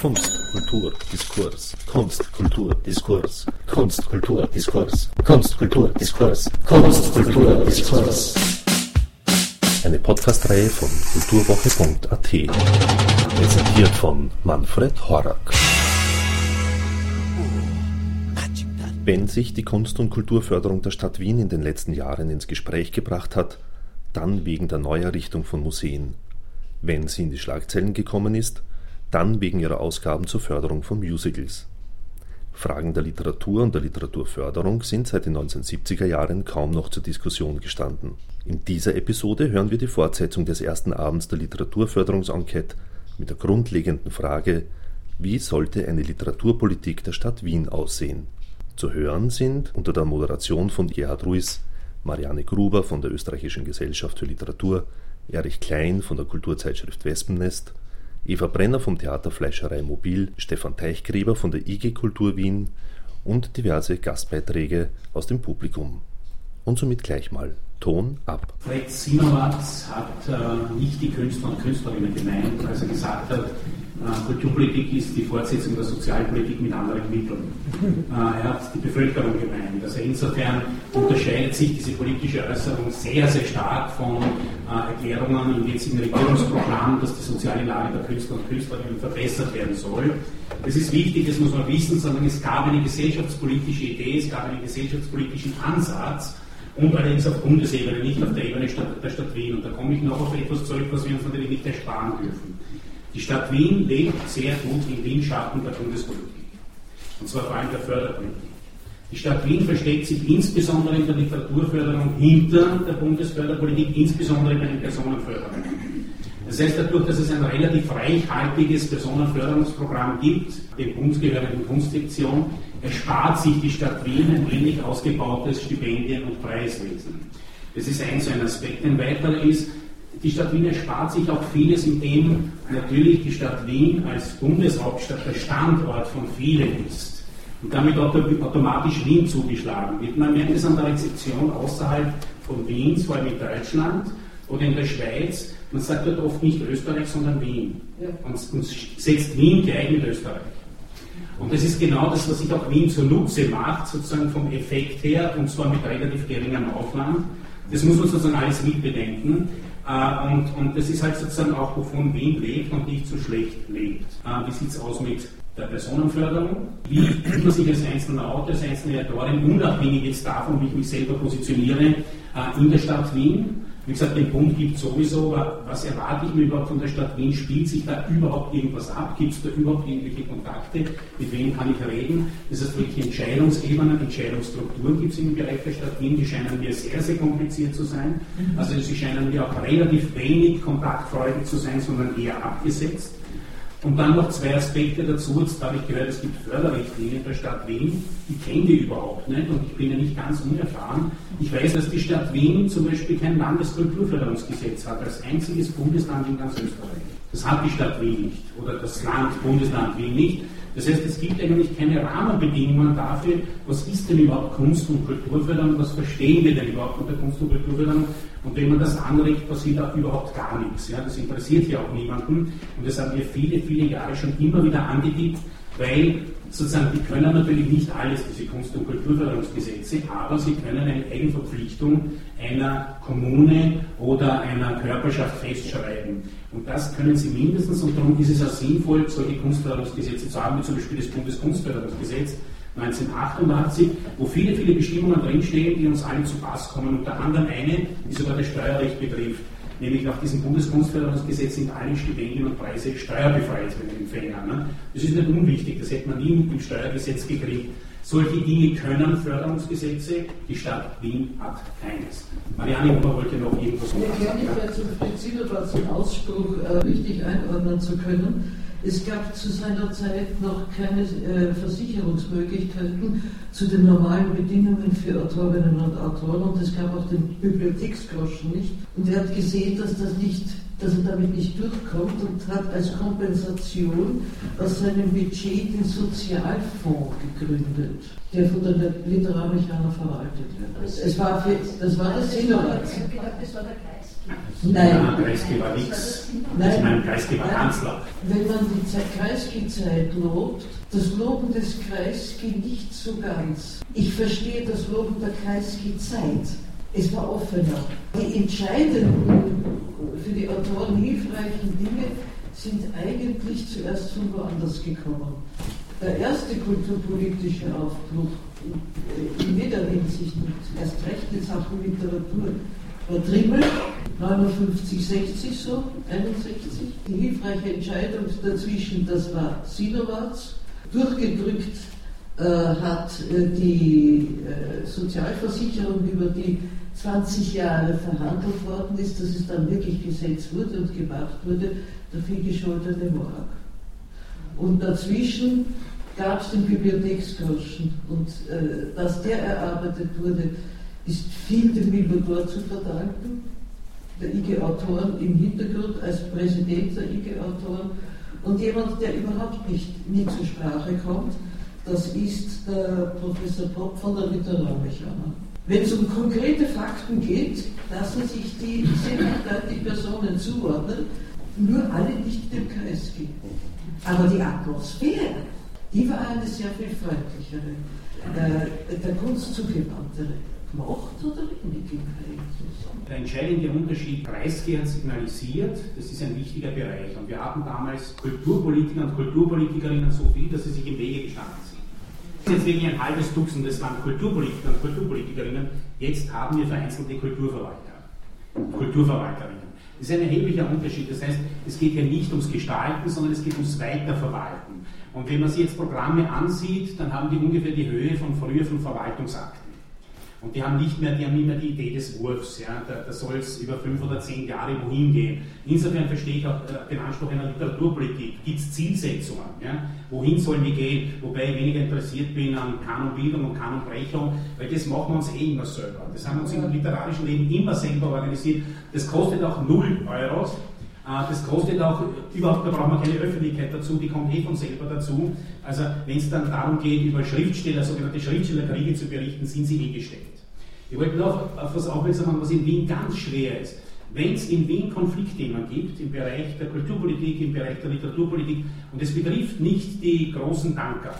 Kunst, Kultur, Diskurs. Kunst, Kultur, Diskurs. Kunst, Kultur, Diskurs. Kunst, Kultur, Diskurs. Kunst, Kultur, Diskurs. Eine Podcastreihe von kulturwoche.at. Präsentiert von Manfred Horak. Wenn sich die Kunst- und Kulturförderung der Stadt Wien in den letzten Jahren ins Gespräch gebracht hat, dann wegen der Neuerrichtung von Museen. Wenn sie in die Schlagzeilen gekommen ist, dann wegen ihrer Ausgaben zur Förderung von Musicals. Fragen der Literatur und der Literaturförderung sind seit den 1970er Jahren kaum noch zur Diskussion gestanden. In dieser Episode hören wir die Fortsetzung des ersten Abends der Literaturförderungsenquete mit der grundlegenden Frage, wie sollte eine Literaturpolitik der Stadt Wien aussehen? Zu hören sind unter der Moderation von Gerhard Ruiz, Marianne Gruber von der Österreichischen Gesellschaft für Literatur, Erich Klein von der Kulturzeitschrift Wespennest Eva Brenner vom Theater Fleischerei Mobil, Stefan Teichgräber von der IG Kultur Wien und diverse Gastbeiträge aus dem Publikum. Und somit gleich mal Ton ab. Fred Zimmerwatz hat äh, nicht die Künstler und Künstlerinnen gemeint, als er gesagt hat, Kulturpolitik ist die Fortsetzung der Sozialpolitik mit anderen Mitteln. Äh, er hat die Bevölkerung gemeint. Also insofern unterscheidet sich diese politische Äußerung sehr, sehr stark von äh, Erklärungen im jetzigen Regierungsprogramm, dass die soziale Lage der Künstler und Künstlerinnen verbessert werden soll. Das ist wichtig, das muss man wissen, sondern es gab eine gesellschaftspolitische Idee, es gab einen gesellschaftspolitischen Ansatz, und allerdings auf Bundesebene, nicht auf der Ebene der Stadt Wien. Und da komme ich noch auf etwas zurück, was wir uns natürlich nicht ersparen dürfen. Die Stadt Wien lebt sehr gut in Windschatten der Bundespolitik. Und zwar vor allem der Förderpolitik. Die Stadt Wien versteckt sich insbesondere in der Literaturförderung hinter der Bundesförderpolitik, insbesondere bei den Personenförderungen. Das heißt, dadurch, dass es ein relativ reichhaltiges Personenförderungsprogramm gibt, dem bundesgehörigen Kunstsektion, erspart sich die Stadt Wien ein wenig ausgebautes Stipendien- und Preiswesen. Das ist ein so ein Aspekt. Ein weiterer ist, die Stadt Wien erspart sich auch vieles, indem natürlich die Stadt Wien als Bundeshauptstadt der Standort von vielen ist und damit automatisch Wien zugeschlagen wird. Man merkt es an der Rezeption außerhalb von Wien, vor allem in Deutschland oder in der Schweiz. Man sagt dort oft nicht Österreich, sondern Wien und setzt Wien gleich mit Österreich. Und das ist genau das, was sich auch Wien zunutze macht, sozusagen vom Effekt her, und zwar mit relativ geringem Aufwand. Das muss man sozusagen alles mitbedenken. Äh, und, und das ist halt sozusagen auch, wovon Wien lebt und nicht so schlecht lebt. Äh, wie sieht es aus mit der Personenförderung? Wie fühlt man sich als einzelner Autor, als einzelne Autorin, unabhängig jetzt davon, wie ich mich selber positioniere, äh, in der Stadt Wien? Wie gesagt, den Punkt gibt es sowieso, aber was erwarte ich mir überhaupt von der Stadt Wien? Spielt sich da überhaupt irgendwas ab? Gibt es da überhaupt irgendwelche Kontakte? Mit wem kann ich reden? Das heißt, welche Entscheidungsebenen, Entscheidungsstrukturen gibt es im Bereich der Stadt Wien? Die scheinen mir sehr, sehr kompliziert zu sein. Mhm. Also sie scheinen mir auch relativ wenig kontaktfreudig zu sein, sondern eher abgesetzt. Und dann noch zwei Aspekte dazu. Jetzt habe ich gehört, es gibt Förderrichtlinien der Stadt Wien. Ich kenne die überhaupt nicht und ich bin ja nicht ganz unerfahren. Ich weiß, dass die Stadt Wien zum Beispiel kein Landeskulturförderungsgesetz hat, als einziges Bundesland in ganz Österreich. Das hat die Stadt Wien nicht oder das Land, Bundesland Wien nicht. Das heißt, es gibt eigentlich keine Rahmenbedingungen dafür, was ist denn überhaupt Kunst- und Kulturförderung, was verstehen wir denn überhaupt unter Kunst- und Kulturförderung. Und wenn man das anregt, passiert da überhaupt gar nichts. Ja? Das interessiert ja auch niemanden. Und das haben wir viele, viele Jahre schon immer wieder angedickt, weil sozusagen, die können natürlich nicht alles, diese Kunst- und Kulturförderungsgesetze, aber sie können eine Eigenverpflichtung einer Kommune oder einer Körperschaft festschreiben. Und das können sie mindestens, und darum ist es auch sinnvoll, solche Kunstförderungsgesetze zu haben, wie zum Beispiel das Bundeskunstförderungsgesetz 1988, wo viele, viele Bestimmungen drinstehen, die uns allen zu Pass kommen. Unter anderem eine, die sogar das Steuerrecht betrifft. Nämlich nach diesem Bundeskunstförderungsgesetz sind alle Stipendien und Preise steuerbefreit für den Empfänger. Ne? Das ist nicht unwichtig, das hätte man nie im Steuergesetz gekriegt. Solche Dinge können Förderungsgesetze, die Stadt Wien hat keines. Marianne Huber wollte noch irgendwas sagen. Ja, gerne, ich zum Fritz den Ausspruch äh, richtig einordnen zu können. Es gab zu seiner Zeit noch keine äh, Versicherungsmöglichkeiten zu den normalen Bedingungen für Autorinnen und Autoren und es gab auch den Bibliotheksgroschen nicht. Und er hat gesehen, dass das nicht dass er damit nicht durchkommt und hat als Kompensation aus seinem Budget den Sozialfonds gegründet, der von der Literarmechaner verwaltet wird. Es war für, das war das Sinn. Das war der Kreis. Nein. Ja, Kreisky war nichts. Nein. Ich meine, Kreisky war Kanzler. Wenn man die Kreisky-Zeit lobt, das Loben des Kreisky nicht so ganz. Ich verstehe das Loben der Kreisky-Zeit. Es war offener. Die entscheidenden, für die Autoren hilfreichen Dinge sind eigentlich zuerst von woanders gekommen. Der erste kulturpolitische Aufbruch, in jeder Hinsicht, erst recht in Sachen Literatur, war Trimmel, 59, 60 so, 61. Die hilfreiche Entscheidung dazwischen, das war Sinowatz. Durchgedrückt äh, hat äh, die äh, Sozialversicherung, über die 20 Jahre verhandelt worden ist, dass es dann wirklich gesetzt wurde und gemacht wurde, der vielgescholtene Morak. Und dazwischen gab es den Bibliotheksgroschen und äh, dass der erarbeitet wurde, ist viel dem Milbodor zu verdanken, der IG-Autoren im Hintergrund als Präsident der IG-Autoren und jemand, der überhaupt nicht nie zur Sprache kommt, das ist der Professor Popp von der Literarmechanik. Wenn es um konkrete Fakten geht, lassen sich die sehr eindeutig Personen zuordnen, nur alle nicht dem Kreisky. Aber die Atmosphäre, die war eine sehr viel freundlichere, äh, der Kunst zugewandtere. Macht oder wenig im Der entscheidende Unterschied, Kreisky hat signalisiert, das ist ein wichtiger Bereich. Und wir hatten damals Kulturpolitiker und Kulturpolitikerinnen so viel, dass sie sich im Wege gestanden sind. Jetzt wirklich ein halbes Dutzend, das waren Kulturpolitiker und Kulturpolitikerinnen. Jetzt haben wir vereinzelte Kulturverwalter, Kulturverwalterinnen. Das ist ein erheblicher Unterschied. Das heißt, es geht hier nicht ums Gestalten, sondern es geht ums Weiterverwalten. Und wenn man sich jetzt Programme ansieht, dann haben die ungefähr die Höhe von früher von Verwaltungsakten. Und die haben nicht mehr, die haben nicht mehr die Idee des Wurfs. Ja? Da, da soll es über fünf oder zehn Jahre wohin gehen. Insofern verstehe ich auch äh, den Anspruch einer Literaturpolitik. Gibt es Zielsetzungen? Ja? Wohin sollen wir gehen? Wobei ich weniger interessiert bin an Kanonbildung und Kanonbrechung, weil das machen wir uns eh immer selber. Das haben wir uns im literarischen Leben immer selber organisiert. Das kostet auch null Euros. Äh, das kostet auch überhaupt, da braucht man keine Öffentlichkeit dazu, die kommt eh von selber dazu. Also wenn es dann darum geht, über Schriftsteller, sogenannte Schriftstellerkriege zu berichten, sind sie eh gestellt. Ich wollte noch auf was aufmerksam machen, was in Wien ganz schwer ist. Wenn es in Wien Konfliktthemen gibt, im Bereich der Kulturpolitik, im Bereich der Literaturpolitik, und es betrifft nicht die großen Tanker.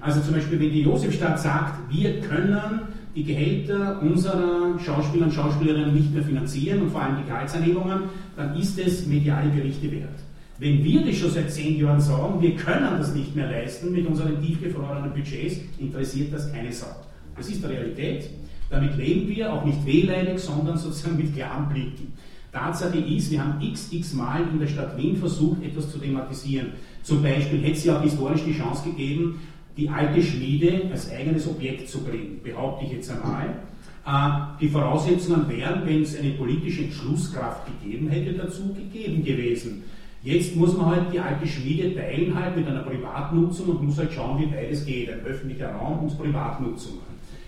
Also zum Beispiel, wenn die Josefstadt sagt, wir können die Gehälter unserer Schauspieler und Schauspielerinnen nicht mehr finanzieren und vor allem die Gehaltsanhebungen, dann ist es mediale Berichte wert. Wenn wir das schon seit zehn Jahren sagen, wir können das nicht mehr leisten mit unseren tiefgefrorenen Budgets, interessiert das keine Sau. Das ist die Realität. Damit leben wir auch nicht wehleidig, sondern sozusagen mit klaren Blicken. Tatsache ist, wir haben xx Mal in der Stadt Wien versucht, etwas zu thematisieren. Zum Beispiel hätte es ja auch historisch die Chance gegeben, die alte Schmiede als eigenes Objekt zu bringen, behaupte ich jetzt einmal. Äh, die Voraussetzungen wären, wenn es eine politische Entschlusskraft gegeben hätte, dazu gegeben gewesen. Jetzt muss man halt die alte Schmiede teilen halt mit einer Privatnutzung und muss halt schauen, wie weit es geht. Ein öffentlicher Raum und Privatnutzung.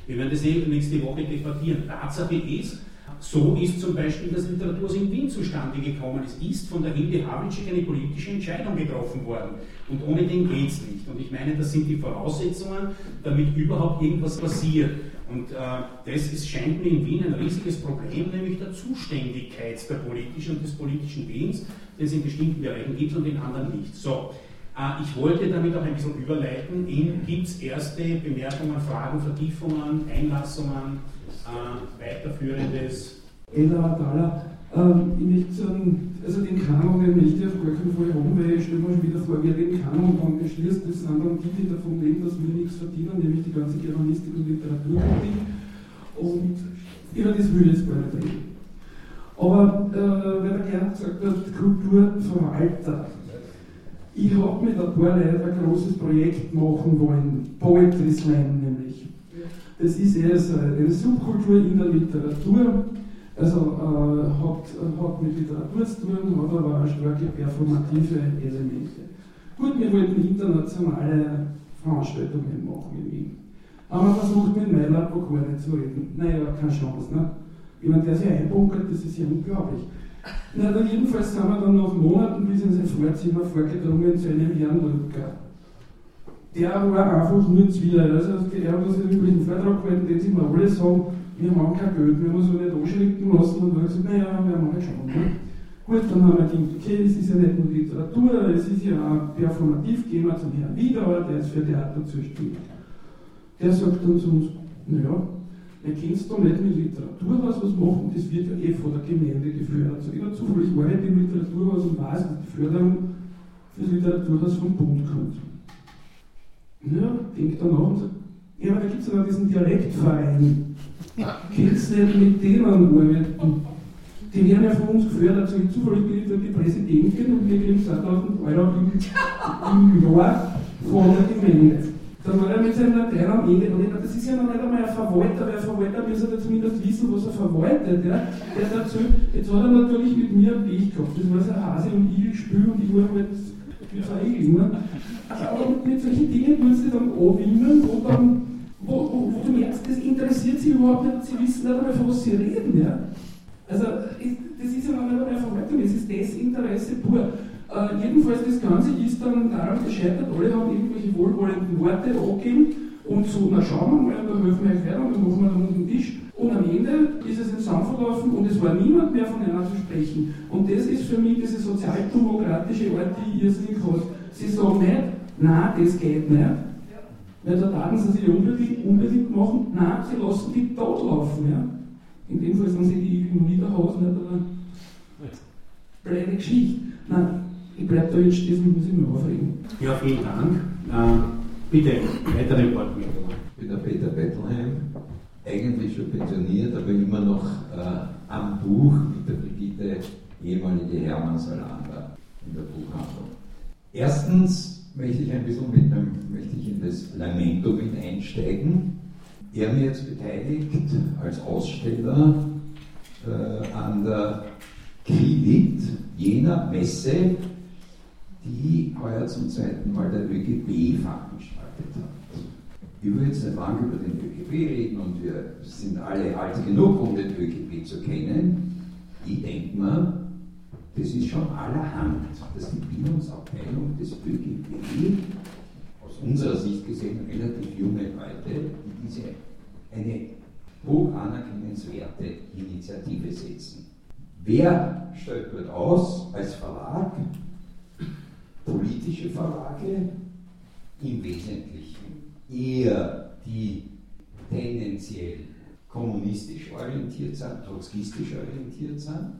Wir werden das eben nächste Woche debattieren. Tatsache ist, so ist zum Beispiel das Literatur in Wien zustande gekommen. Es ist von der Hilde Havlicek eine politische Entscheidung getroffen worden. Und ohne den geht es nicht. Und ich meine, das sind die Voraussetzungen, damit überhaupt irgendwas passiert. Und äh, das ist, scheint mir in Wien ein riesiges Problem, nämlich der Zuständigkeit der politischen und des politischen Willens, den es in bestimmten Bereichen gibt und in anderen nicht. So, äh, ich wollte damit auch ein bisschen überleiten. Gibt es erste Bemerkungen, Fragen, Vertiefungen, Einlassungen? Äh, weiterführendes. Ella Adala, ähm, ich möchte sagen, also den Kanon, den möchte ich auf gar keinen Fall haben, weil ich stelle mir schon wieder vor, wer den Kanon dann beschließt, das sind dann die, die davon leben, dass wir nichts verdienen, nämlich die ganze Germanistik und Literaturkritik. Und über das will ich jetzt gar nicht reden. Aber äh, weil der Gerd gesagt hat, Kulturverwalter. Ich habe mit ein paar Leuten ein großes Projekt machen wollen, Poetry Slam nämlich. Das ist eher so eine Subkultur in der Literatur, also äh, hat, hat mit Literatur zu tun, hat aber auch starke performative Elemente. Gut, wir wollten internationale Veranstaltungen machen in Wien. Aber versucht mit Mailand gar nicht zu reden. Naja, keine Chance. Ne? Jemand, der sich einbunkert, das ist ja unglaublich. Na, dann jedenfalls sind wir dann nach Monaten bis in sein Vorzimmer vorgedrungen zu einem Herrn Lücker der war einfach nur wieder. Also der hat uns einen üblichen Vortrag gehalten, den sie mir alle sagen, wir haben kein Geld, wir haben uns nicht anschriften lassen und haben gesagt, naja, wir halt schauen. Ne? Gut, dann haben wir gedacht, okay, es ist ja nicht nur Literatur, es ist ja auch performativ, gehen wir zum Herrn Wiedauer, der ist für Theater zuständig. Der sagt dann zu uns, naja, wir kennst du nicht mit Literaturhaus was machen, das wird ja eh von der Gemeinde gefördert. So, ich habe zufällig arbeite im Literaturhaus und weiß, dass die Förderung für das Literaturhaus vom Bund kommt. Ja, denkt dann sagt, ja, aber da gibt es ja noch diesen Dialektverein. Kennst du nicht mit denen arbeiten? Die werden ja von uns gefördert. Also zufällig bin ich dort die Präsidentin und wir kriegen 2000 Euro im, im Jahr von der Gemeinde. Dann war er mit seinem Latein am Ende, und ich dachte, das ist ja noch nicht einmal ein Verwalter, weil ein Verwalter müsste ja zumindest wissen, was er verwaltet. Ja? Der dazu, jetzt hat er natürlich mit mir ein Pech gehabt. Das war so ein Hase- und Igel-Spiel und ich war halt Ne? Aber mit solchen Dingen tun sie dann anwimmeln und dann, wo, wo, wo, du merkst, das interessiert sie überhaupt nicht, sie wissen nicht einmal, von was sie reden. Ja? Also, das ist ja noch nicht einmal Verwaltung, es ist Desinteresse pur. Äh, jedenfalls, das Ganze ist dann daran gescheitert, alle haben irgendwelche wohlwollenden Worte angegeben und so, na schauen wir mal, dann helfen wir euch weiter und dann machen wir dann unten den Tisch. Und am Ende ist es in Sand verlaufen und es war niemand mehr von einer zu sprechen. Und das ist für mich diese sozialdemokratische Art, die ihr irrsinnig hat. Sie sagen nicht, nein, das geht nicht. Weil da taten sie sich unbedingt, unbedingt machen, nein, sie lassen die tot laufen. Ja? In dem Fall sind sie die im Niederhaus nicht, aber blöde Geschichte. Nein, ich bleibe da jetzt stehen, muss ich mich aufregen. Ja, vielen Dank. Äh, bitte, weitere Wortmeldungen. Ich bin der Peter Bettelheim, eigentlich schon pensioniert, aber immer noch äh, am Buch mit der Brigitte, ehemalige Hermann Salander in der Buchhandlung. Erstens möchte ich ein bisschen mit einem, möchte ich in das Lamento mit einsteigen. Er mir jetzt beteiligt als Aussteller äh, an der Kredit jener Messe, die heuer zum zweiten Mal der ÖGB veranstaltet hat. Ich will jetzt nicht lange über den ÖGB reden und wir sind alle alt genug, um den ÖGB zu kennen. Ich denke mir, das ist schon allerhand, dass die Bildungsabteilung des ÖGB aus unserer Sicht gesehen relativ junge Leute, die diese eine hoch anerkennenswerte Initiative setzen. Wer stellt dort aus als Verlag? Politische Verlage, im Wesentlichen eher die tendenziell kommunistisch orientiert sind, trotzkistisch orientiert sind,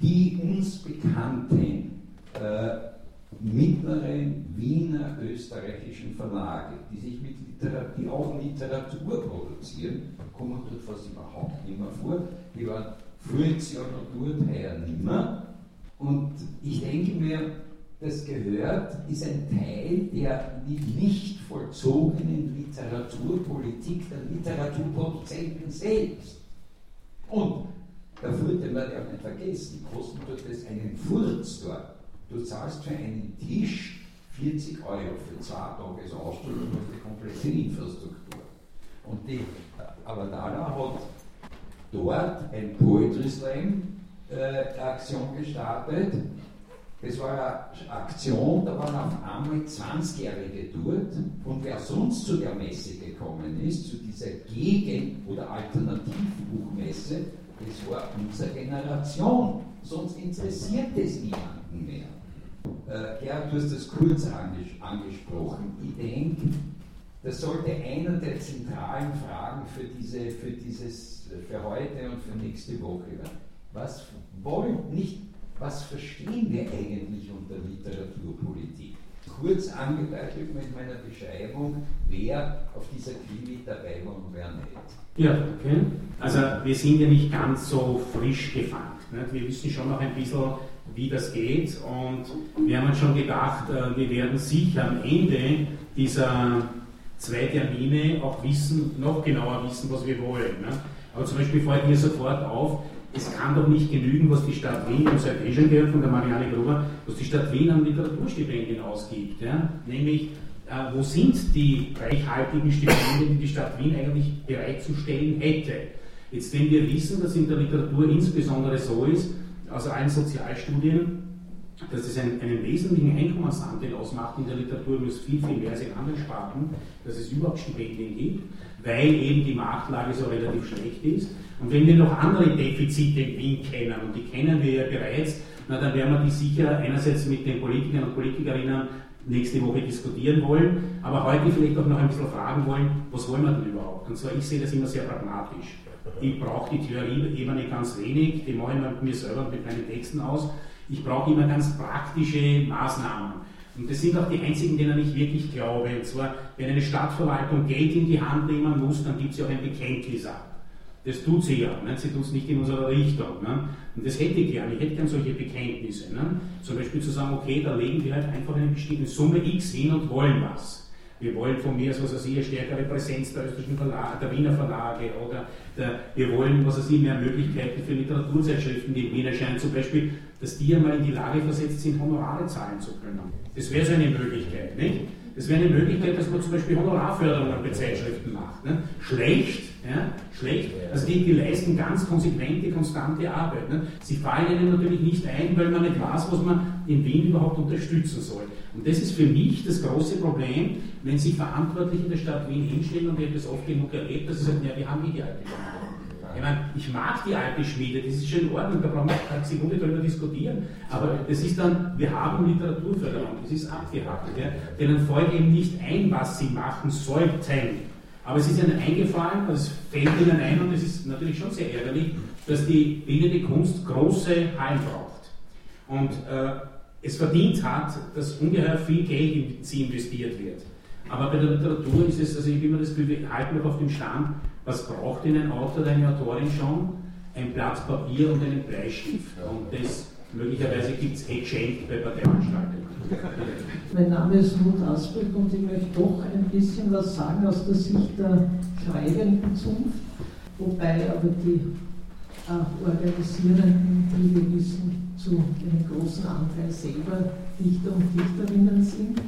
die uns bekannten äh, mittleren Wiener österreichischen Verlage, die sich mit Literatur, die auch Literatur produzieren, kommen dort fast überhaupt nicht mehr vor. Die waren früher noch dort, heuer nimmer. Und ich denke mir, das gehört, ist ein Teil der nicht vollzogenen Literaturpolitik der Literaturproduzenten selbst. Und da sollte man ja auch nicht vergessen, kostet das einen Furz dort. Du zahlst für einen Tisch 40 Euro für zwei Tage Ausstellung und die komplette Infrastruktur. Und die Avadala hat dort ein Poetry Slam äh, Aktion gestartet das war eine Aktion, da waren auf einmal 20-Jährige dort und wer sonst zu der Messe gekommen ist, zu dieser Gegen- oder Alternativbuchmesse, das war unsere Generation. Sonst interessiert es niemanden mehr. Äh, Gerhard, du hast das kurz anges angesprochen. Ich denke, das sollte einer der zentralen Fragen für, diese, für, dieses, für heute und für nächste Woche werden. Was wollen nicht was verstehen wir eigentlich unter Literaturpolitik? Kurz angedeutet mit meiner Beschreibung, wer auf dieser Klinik dabei war und wer nicht. Ja, okay. Also wir sind ja nicht ganz so frisch gefangen. Nicht? Wir wissen schon noch ein bisschen, wie das geht und wir haben uns schon gedacht, äh, wir werden sicher am Ende dieser zwei Termine auch wissen, noch genauer wissen, was wir wollen. Ne? Aber zum Beispiel fällt mir sofort auf, es kann doch nicht genügen, was die Stadt Wien, das hat eh schon gehört von der Marianne Gruber, was die Stadt Wien an Literaturstipendien ausgibt. Ja? Nämlich, äh, wo sind die reichhaltigen Stipendien, die die Stadt Wien eigentlich bereitzustellen hätte? Jetzt, wenn wir wissen, dass in der Literatur insbesondere so ist, also allen Sozialstudien, dass es einen, einen wesentlichen Einkommensanteil ausmacht in der Literatur, nur viel, viel mehr als in anderen Sparten, dass es überhaupt Stipendien gibt, weil eben die Marktlage so relativ schlecht ist. Und wenn wir noch andere Defizite in Wien kennen, und die kennen wir ja bereits, na, dann werden wir die sicher einerseits mit den Politikern und Politikerinnen nächste Woche diskutieren wollen, aber heute vielleicht auch noch ein bisschen fragen wollen, was wollen wir denn überhaupt? Und zwar, ich sehe das immer sehr pragmatisch. Ich brauche die Theorie-Ebene ganz wenig, die mache ich mir selber mit meinen Texten aus. Ich brauche immer ganz praktische Maßnahmen. Und das sind auch die einzigen, denen ich wirklich glaube. Und zwar, wenn eine Stadtverwaltung Geld in die Hand nehmen muss, dann gibt ja auch ein Bekenntnis ab. Das tut sie ja. Ne? Sie tut es nicht in unserer Richtung. Ne? Und das hätte ich gern. Ich hätte gern solche Bekenntnisse. Ne? Zum Beispiel zu sagen, okay, da legen wir halt einfach eine bestimmte Summe X hin und wollen was. Wir wollen von mir was weiß ich, eine stärkere Präsenz der österreichischen Verlage, der Wiener Verlage oder der, wir wollen, was weiß ich, mehr Möglichkeiten für Literaturzeitschriften, die in Wien erscheinen, zum Beispiel, dass die einmal in die Lage versetzt sind, Honorare zahlen zu können. Das wäre so eine Möglichkeit, nicht? Das wäre eine Möglichkeit, dass man zum Beispiel Honorarförderungen bei Zeitschriften macht. Ne? Schlecht, ja? schlecht. Also die, die leisten ganz konsequente, konstante Arbeit. Ne? Sie fallen ihnen natürlich nicht ein, weil man nicht weiß, was man in Wien überhaupt unterstützen soll. Und das ist für mich das große Problem, wenn sich Verantwortliche der Stadt Wien hinstellen, und ich habe das oft genug erlebt, dass sie sagen, ja, wir haben eh die alte. Ich meine, ich mag die alte Schmiede, das ist schon in Ordnung, da brauchen wir keine Sekunde darüber diskutieren. Aber das ist dann, wir haben Literaturförderung, das ist abgehakt. Ja. Denen fällt eben nicht ein, was sie machen sollten. Aber es ist ihnen eingefallen, es fällt ihnen ein und es ist natürlich schon sehr ärgerlich, dass die bildende Kunst große Hallen braucht. Und äh, es verdient hat, dass ungeheuer viel Geld in sie investiert wird. Aber bei der Literatur ist es, also ich bin mir das Gefühl, wir halten noch auf dem Stand, was braucht denn ein Autor oder eine Autorin schon? Ein Blatt Papier und einen Bleistift. Und das möglicherweise gibt es geschenkt bei Parteianstaltungen. Mein Name ist Ruth Asbeck und ich möchte doch ein bisschen was sagen aus der Sicht der schreibenden Zunft, wobei aber die Organisierenden, wie wir wissen, zu einem großen Anteil selber Dichter und Dichterinnen sind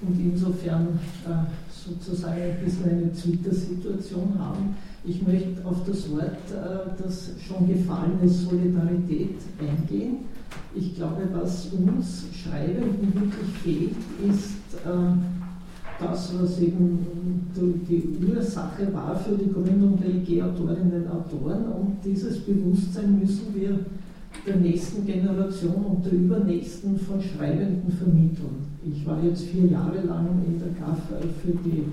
und insofern äh, sozusagen ein bisschen eine Twitter-Situation haben. Ich möchte auf das Wort, äh, das schon gefallene Solidarität eingehen. Ich glaube, was uns Schreibenden wirklich fehlt, ist äh, das, was eben die Ursache war für die Gründung der IG Autorinnen und Autoren. Und dieses Bewusstsein müssen wir der nächsten Generation und der übernächsten von Schreibenden vermitteln. Ich war jetzt vier Jahre lang in der GAF für die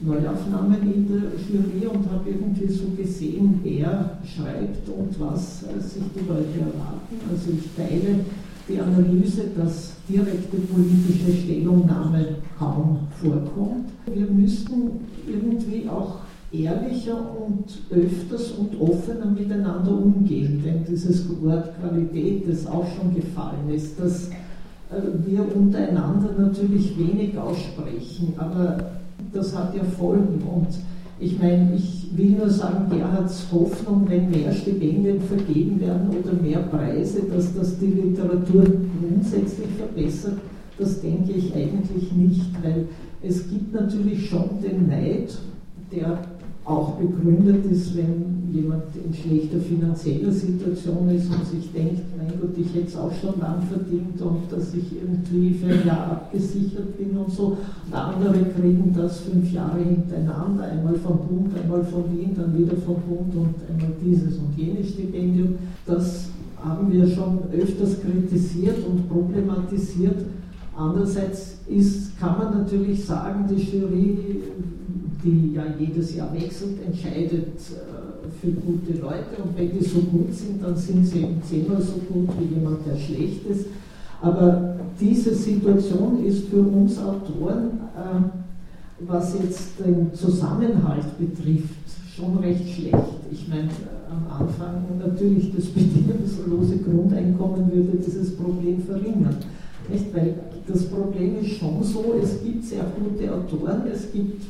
Neuaufnahmen in der Jury und habe irgendwie so gesehen, wer schreibt und was sich die Leute erwarten. Also ich teile die Analyse, dass direkte politische Stellungnahme kaum vorkommt. Wir müssten irgendwie auch ehrlicher und öfters und offener miteinander umgehen, denn dieses Wort Qualität, das auch schon gefallen ist, dass äh, wir untereinander natürlich wenig aussprechen, aber das hat ja Folgen und ich meine, ich will nur sagen, Gerhards Hoffnung, wenn mehr Stipendien vergeben werden oder mehr Preise, dass das die Literatur grundsätzlich verbessert, das denke ich eigentlich nicht, weil es gibt natürlich schon den Neid, der auch begründet ist, wenn jemand in schlechter finanzieller Situation ist und sich denkt, mein Gott, ich hätte es auch schon lang verdient und dass ich irgendwie für ein Jahr abgesichert bin und so. Und andere kriegen das fünf Jahre hintereinander, einmal vom Bund, einmal von Wien, dann wieder vom Bund und einmal dieses und jenes Stipendium. Das haben wir schon öfters kritisiert und problematisiert. Andererseits ist, kann man natürlich sagen, die Jury die ja jedes Jahr wechselt, entscheidet äh, für gute Leute und wenn die so gut sind, dann sind sie eben zehnmal so gut wie jemand, der schlecht ist. Aber diese Situation ist für uns Autoren, äh, was jetzt den Zusammenhalt betrifft, schon recht schlecht. Ich meine, am Anfang natürlich das bedingungslose Grundeinkommen würde dieses Problem verringern. Nicht? Weil das Problem ist schon so, es gibt sehr gute Autoren, es gibt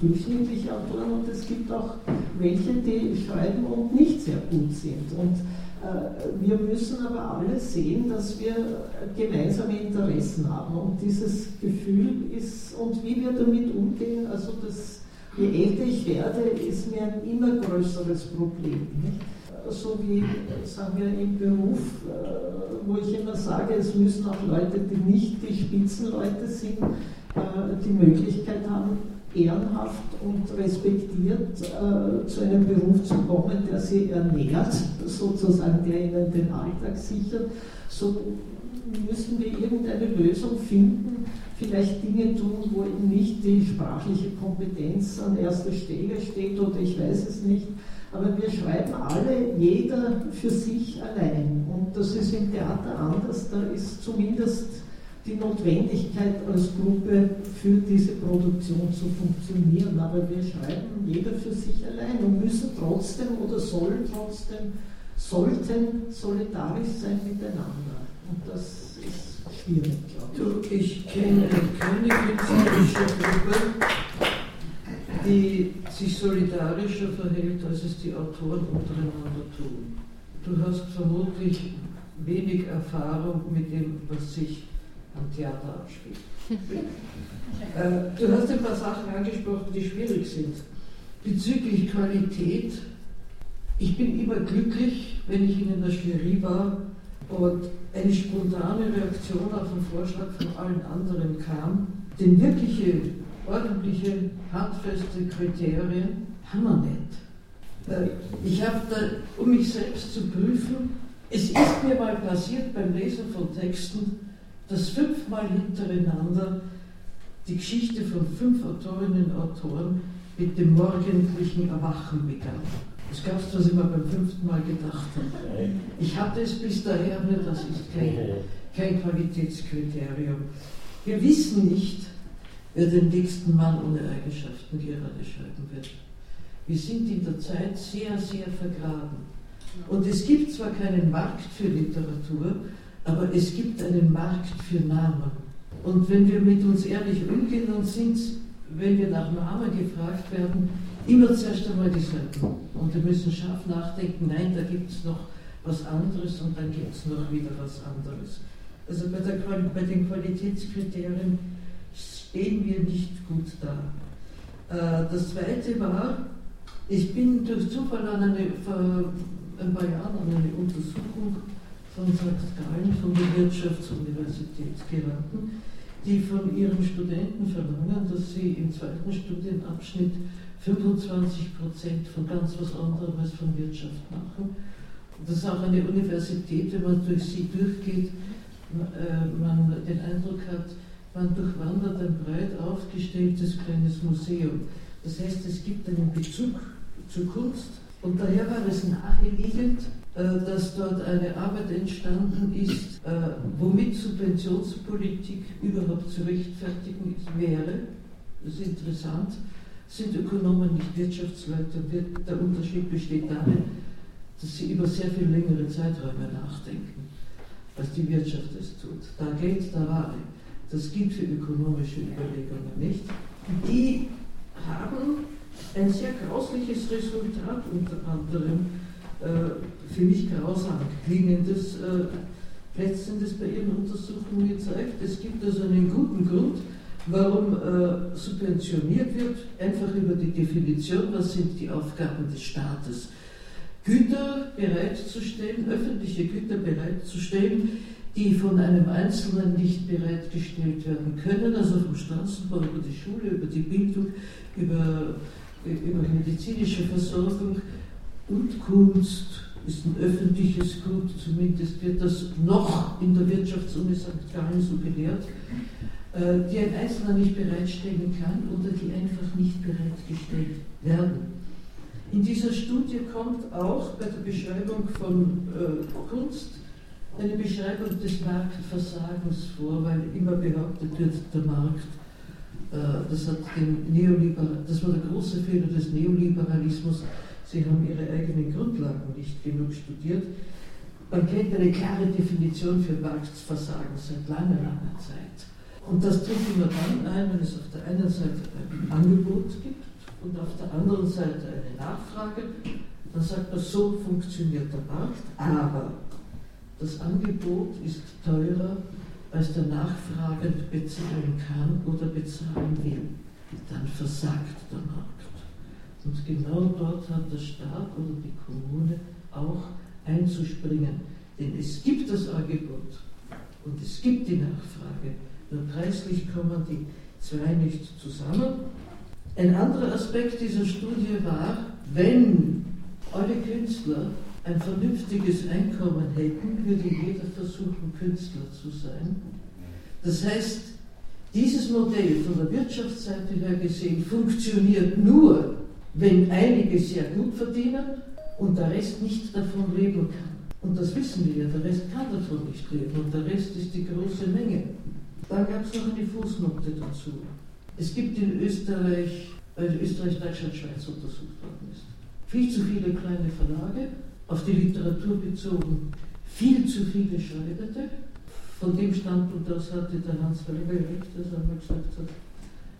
durchschnittliche Autoren und es gibt auch welche, die schreiben und nicht sehr gut sind. Und äh, wir müssen aber alle sehen, dass wir gemeinsame Interessen haben und dieses Gefühl ist und wie wir damit umgehen, also das, je älter ich werde, ist mir ein immer größeres Problem. Nicht? so wie, sagen wir, im Beruf, äh, wo ich immer sage, es müssen auch Leute, die nicht die Spitzenleute sind, äh, die Möglichkeit haben, ehrenhaft und respektiert äh, zu einem Beruf zu kommen, der sie ernährt, sozusagen, der ihnen den Alltag sichert. So müssen wir irgendeine Lösung finden, vielleicht Dinge tun, wo eben nicht die sprachliche Kompetenz an erster Stelle steht oder ich weiß es nicht. Aber wir schreiben alle, jeder für sich allein. Und das ist im Theater anders. Da ist zumindest die Notwendigkeit als Gruppe für diese Produktion zu funktionieren. Aber wir schreiben jeder für sich allein und müssen trotzdem oder sollen trotzdem, sollten solidarisch sein miteinander. Und das ist schwierig, glaube ich. Ich kenne keine künstlerische Gruppe, die sich solidarischer verhält, als es die Autoren untereinander tun. Du hast vermutlich wenig Erfahrung mit dem, was sich am Theater abspielt. äh, du hast ein paar Sachen angesprochen, die schwierig sind. Bezüglich Qualität, ich bin immer glücklich, wenn ich in der Jury war und eine spontane Reaktion auf den Vorschlag von allen anderen kam, denn wirkliche, ordentliche, handfeste Kriterien haben wir nicht. Äh, ich habe da, um mich selbst zu prüfen, es ist mir mal passiert beim Lesen von Texten, dass fünfmal hintereinander die Geschichte von fünf Autorinnen und Autoren mit dem morgendlichen Erwachen begann. Das glaubst du, was ich mir beim fünften Mal gedacht habe. Ich hatte es bis daher nur, das ist kein, kein Qualitätskriterium. Wir wissen nicht, wer den nächsten Mann ohne Eigenschaften gerade schreiben wird. Wir sind in der Zeit sehr, sehr vergraben. Und es gibt zwar keinen Markt für Literatur, aber es gibt einen Markt für Namen. Und wenn wir mit uns ehrlich umgehen, dann sind, wenn wir nach Namen gefragt werden, immer zuerst einmal dieselben. Und wir müssen scharf nachdenken, nein, da gibt es noch was anderes und dann gibt es noch wieder was anderes. Also bei, der, bei, den Qualitätskriterien stehen wir nicht gut da. Äh, das zweite war, ich bin durch Zufall an eine, vor ein paar Jahren an eine Untersuchung von St. Gallen, von der Wirtschaftsuniversität geraten, die von ihren Studenten verlangen, dass sie im zweiten Studienabschnitt 25 Prozent von ganz was anderem als von Wirtschaft machen. Das ist auch eine Universität, wenn man durch sie durchgeht, äh, man den Eindruck hat, man durchwandert ein breit aufgestelltes kleines Museum. Das heißt, es gibt einen Bezug zur Kunst und daher war es naheliegend, dass dort eine Arbeit entstanden ist, äh, womit Subventionspolitik überhaupt zu rechtfertigen wäre. Das ist interessant. Sind Ökonomen nicht Wirtschaftsleute? Der Unterschied besteht darin, dass sie über sehr viel längere Zeiträume nachdenken, als die Wirtschaft es tut. Da Geld, da Ware. Das gilt für ökonomische Überlegungen nicht. Die haben ein sehr grausliches Resultat unter anderem äh, für mich grausam klingendes äh, letztendlich bei Ihren Untersuchungen gezeigt. Es gibt also einen guten Grund, warum äh, subventioniert wird, einfach über die Definition, was sind die Aufgaben des Staates. Güter bereitzustellen, öffentliche Güter bereitzustellen, die von einem Einzelnen nicht bereitgestellt werden können, also vom Straßenbau über die Schule, über die Bildung, über, über medizinische Versorgung, und Kunst ist ein öffentliches Gut, zumindest wird das noch in der Wirtschaftsuni St. Gallen so gelehrt, äh, die ein Einzelner nicht bereitstellen kann oder die einfach nicht bereitgestellt werden. In dieser Studie kommt auch bei der Beschreibung von äh, Kunst eine Beschreibung des Marktversagens vor, weil immer behauptet wird, der Markt, äh, das, hat den das war der große Fehler des Neoliberalismus, Sie haben Ihre eigenen Grundlagen nicht genug studiert. Man kennt eine klare Definition für Marktversagen seit langer, langer Zeit. Und das tritt immer dann ein, wenn es auf der einen Seite ein Angebot gibt und auf der anderen Seite eine Nachfrage. Dann sagt man, so funktioniert der Markt, aber das Angebot ist teurer, als der Nachfragende bezahlen kann oder bezahlen will. Dann versagt der. Und genau dort hat der Staat oder die Kommune auch einzuspringen. Denn es gibt das Angebot und es gibt die Nachfrage. Nur preislich kommen die zwei nicht zusammen. Ein anderer Aspekt dieser Studie war, wenn alle Künstler ein vernünftiges Einkommen hätten, würde jeder versuchen, Künstler zu sein. Das heißt, dieses Modell von der Wirtschaftsseite her gesehen funktioniert nur, wenn einige sehr gut verdienen und der Rest nicht davon leben kann. Und das wissen wir ja, der Rest kann davon nicht leben und der Rest ist die große Menge. Da gab es noch eine Fußnote dazu. Es gibt in Österreich, weil Österreich, Deutschland, Schweiz untersucht worden ist, viel zu viele kleine Verlage, auf die Literatur bezogen, viel zu viele Schreibende. Von dem Standpunkt aus hatte der Hans Weber recht, dass er mal gesagt hat,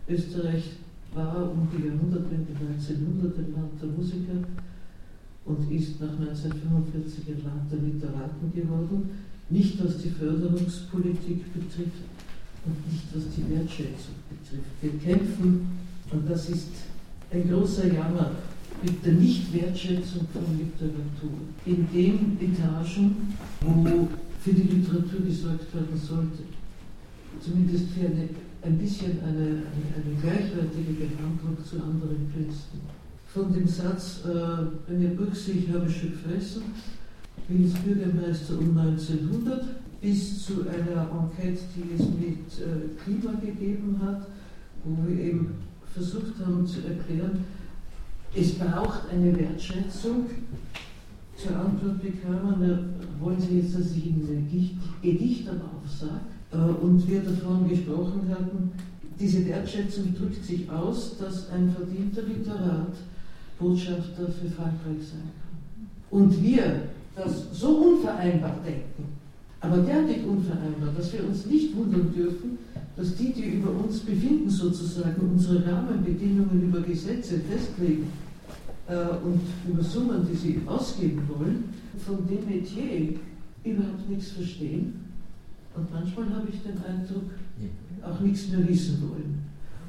Österreich war um die Jahrhundertwende 1900 ein Land der Musiker und ist nach 1945 ein Land der Literaten geworden, nicht was die Förderungspolitik betrifft und nicht was die Wertschätzung betrifft. Wir kämpfen, und das ist ein großer Jammer, mit der Nichtwertschätzung von Literatur. In den Etagen, wo für die Literatur gesorgt werden sollte. Zumindest für eine, ein bisschen eine, eine, eine gleichwertige Behandlung zu anderen Künsten. Von dem Satz, äh, wenn ihr Büchse, habe ich gefressen, bin ich Bürgermeister um 1900, bis zu einer Enquete, die es mit äh, Klima gegeben hat, wo wir eben versucht haben zu erklären, es braucht eine Wertschätzung. Zur Antwort bekamen, äh, wollen Sie jetzt, dass ich Ihnen ein Gedicht aufsage? Äh, und wir davon gesprochen hatten, diese Wertschätzung drückt sich aus, dass ein verdienter Literat Botschafter für Frankreich sein kann. Und wir das so unvereinbar denken, aber derartig unvereinbar, dass wir uns nicht wundern dürfen, dass die, die über uns befinden, sozusagen unsere Rahmenbedingungen über Gesetze festlegen, äh, und über Summen, die sie ausgeben wollen, von dem Metier überhaupt nichts verstehen. Und manchmal habe ich den Eindruck, auch nichts mehr wissen wollen.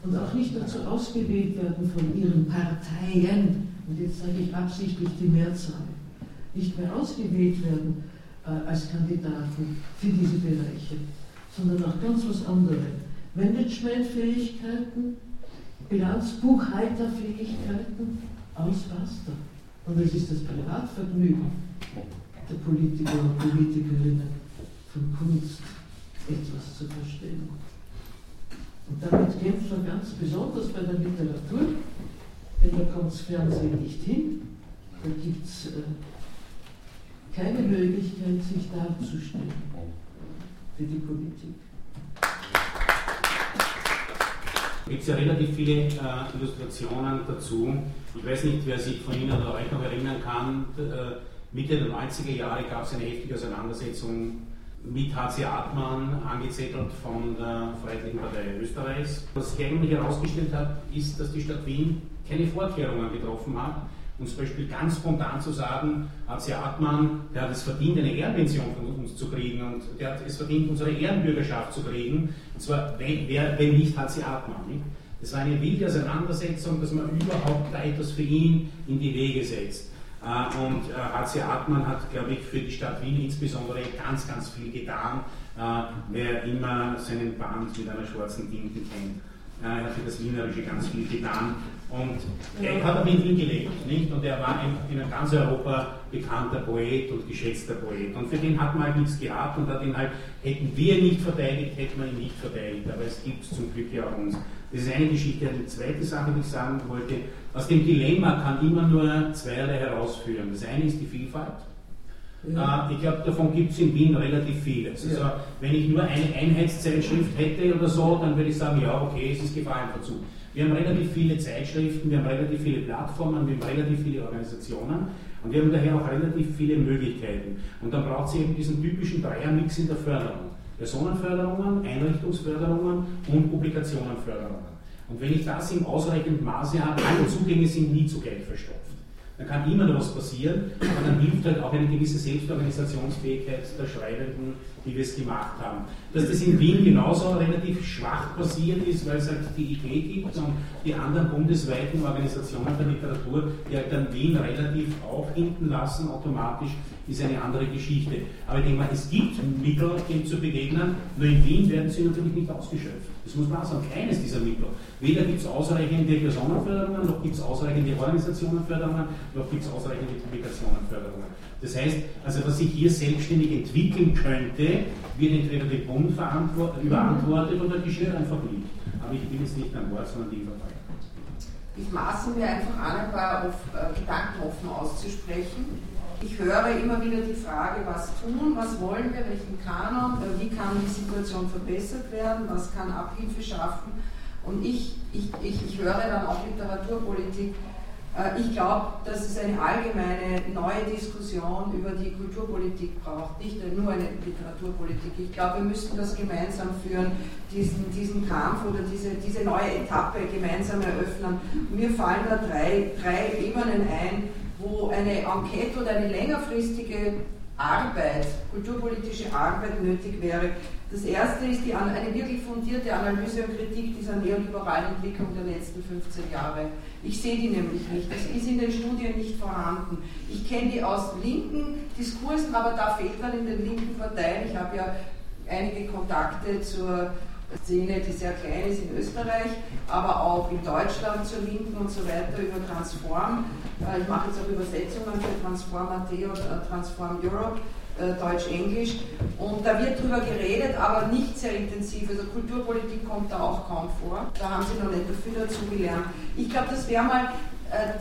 Und auch nicht dazu ausgewählt werden von ihren Parteien, und jetzt sage ich absichtlich die Mehrzahl, nicht mehr ausgewählt werden äh, als Kandidaten für diese Bereiche, sondern auch ganz was anderes. Managementfähigkeiten, Bilanzbuchhalterfähigkeiten, aus basta. Und es ist das Privatvergnügen der Politiker und Politikerinnen von Kunst etwas zu verstehen. Und damit kämpft man ganz besonders bei der Literatur, denn da kommt das Fernsehen nicht hin. Da gibt es äh, keine Möglichkeit, sich darzustellen für die Politik. Da gibt es ja relativ viele äh, Illustrationen dazu. Ich weiß nicht, wer sich von Ihnen oder euch noch erinnern kann. Äh, Mitte der 90er Jahre gab es eine heftige Auseinandersetzung mit HC Artmann, angezettelt von der Freiheitlichen Partei Österreichs. Was sich eigentlich herausgestellt hat, ist, dass die Stadt Wien keine Vorkehrungen getroffen hat, und zum Beispiel ganz spontan zu sagen, HC Artmann, der hat es verdient, eine Ehrenpension von uns zu kriegen und der hat es verdient, unsere Ehrenbürgerschaft zu kriegen. Und zwar, wenn, wer, wenn nicht HC Artmann. Nicht? Das war eine wilde Auseinandersetzung, dass man überhaupt da etwas für ihn in die Wege setzt. Äh, und HC äh, Artmann hat, glaube ich, für die Stadt Wien insbesondere ganz, ganz viel getan, äh, wer immer seinen Band mit einer schwarzen Tinte kennt. Er hat für das Wienerische ganz viel getan. Und er hat aber in Wien gelebt, nicht? Und er war in, in ganz Europa bekannter Poet und geschätzter Poet. Und für den hat man halt nichts gehabt und hat ihn halt, hätten wir ihn nicht verteidigt, hätten wir ihn nicht verteidigt. Aber es gibt zum Glück ja auch uns. Das ist eine Geschichte. Die zweite Sache, die ich sagen wollte, aus dem Dilemma kann immer nur zweierlei herausführen. Das eine ist die Vielfalt. Ja. Äh, ich glaube, davon gibt es in Wien relativ viele. Also, ja. wenn ich nur eine Einheitszeitschrift hätte oder so, dann würde ich sagen, ja, okay, es ist Gefahrenverzug. Wir haben relativ viele Zeitschriften, wir haben relativ viele Plattformen, wir haben relativ viele Organisationen und wir haben daher auch relativ viele Möglichkeiten. Und dann braucht es eben diesen typischen Dreiermix in der Förderung. Personenförderungen, Einrichtungsförderungen und Publikationenförderungen. Und wenn ich das im ausreichenden Maße habe, alle Zugänge sind nie zugleich verstopft. Da kann immer noch was passieren, aber dann hilft halt auch eine gewisse Selbstorganisationsfähigkeit der Schreibenden, die wir es gemacht haben. Dass das in Wien genauso relativ schwach passiert ist, weil es halt die Idee gibt und die anderen bundesweiten Organisationen der Literatur, die halt dann Wien relativ aufhinten lassen, automatisch, ist eine andere Geschichte. Aber ich denke mal, es gibt Mittel, dem zu begegnen, nur in Wien werden sie natürlich nicht ausgeschöpft. Das muss man auch sagen, keines dieser Mittel. Weder gibt es ausreichende Personenförderungen, noch gibt es ausreichende Organisationenförderungen, noch gibt es ausreichende Publikationenförderungen. Das heißt, also was sich hier selbstständig entwickeln könnte, wird entweder dem Bund überantwortet oder Schule einfach liegt. Aber ich bin jetzt nicht ein Wort, sondern die Verfall. Ich maße mir einfach an, ein paar äh, Gedanken offen auszusprechen. Ich höre immer wieder die Frage, was tun, was wollen wir, welchen Kanon, äh, wie kann die Situation verbessert werden, was kann Abhilfe schaffen. Und ich, ich, ich, ich höre dann auch Literaturpolitik äh, ich glaube, dass es eine allgemeine neue Diskussion über die Kulturpolitik braucht, nicht nur eine Literaturpolitik. Ich glaube, wir müssten das gemeinsam führen, diesen, diesen Kampf oder diese, diese neue Etappe gemeinsam eröffnen. Mir fallen da drei, drei Ebenen ein, wo eine Enquete oder eine längerfristige Arbeit, kulturpolitische Arbeit nötig wäre. Das erste ist die, eine wirklich fundierte Analyse und Kritik dieser neoliberalen Entwicklung der letzten 15 Jahre. Ich sehe die nämlich nicht. Das ist in den Studien nicht vorhanden. Ich kenne die aus linken Diskursen, aber da fehlt dann in den linken Parteien. Ich habe ja einige Kontakte zur Szene, die sehr klein ist in Österreich, aber auch in Deutschland zur Linken und so weiter über Transform. Äh, ich mache jetzt auch Übersetzungen für Transform AT oder Transform Europe. Äh, Deutsch-Englisch. Und da wird drüber geredet, aber nicht sehr intensiv. Also Kulturpolitik kommt da auch kaum vor. Da haben sie noch nicht viel dazu. Ich glaube, das wäre mal äh,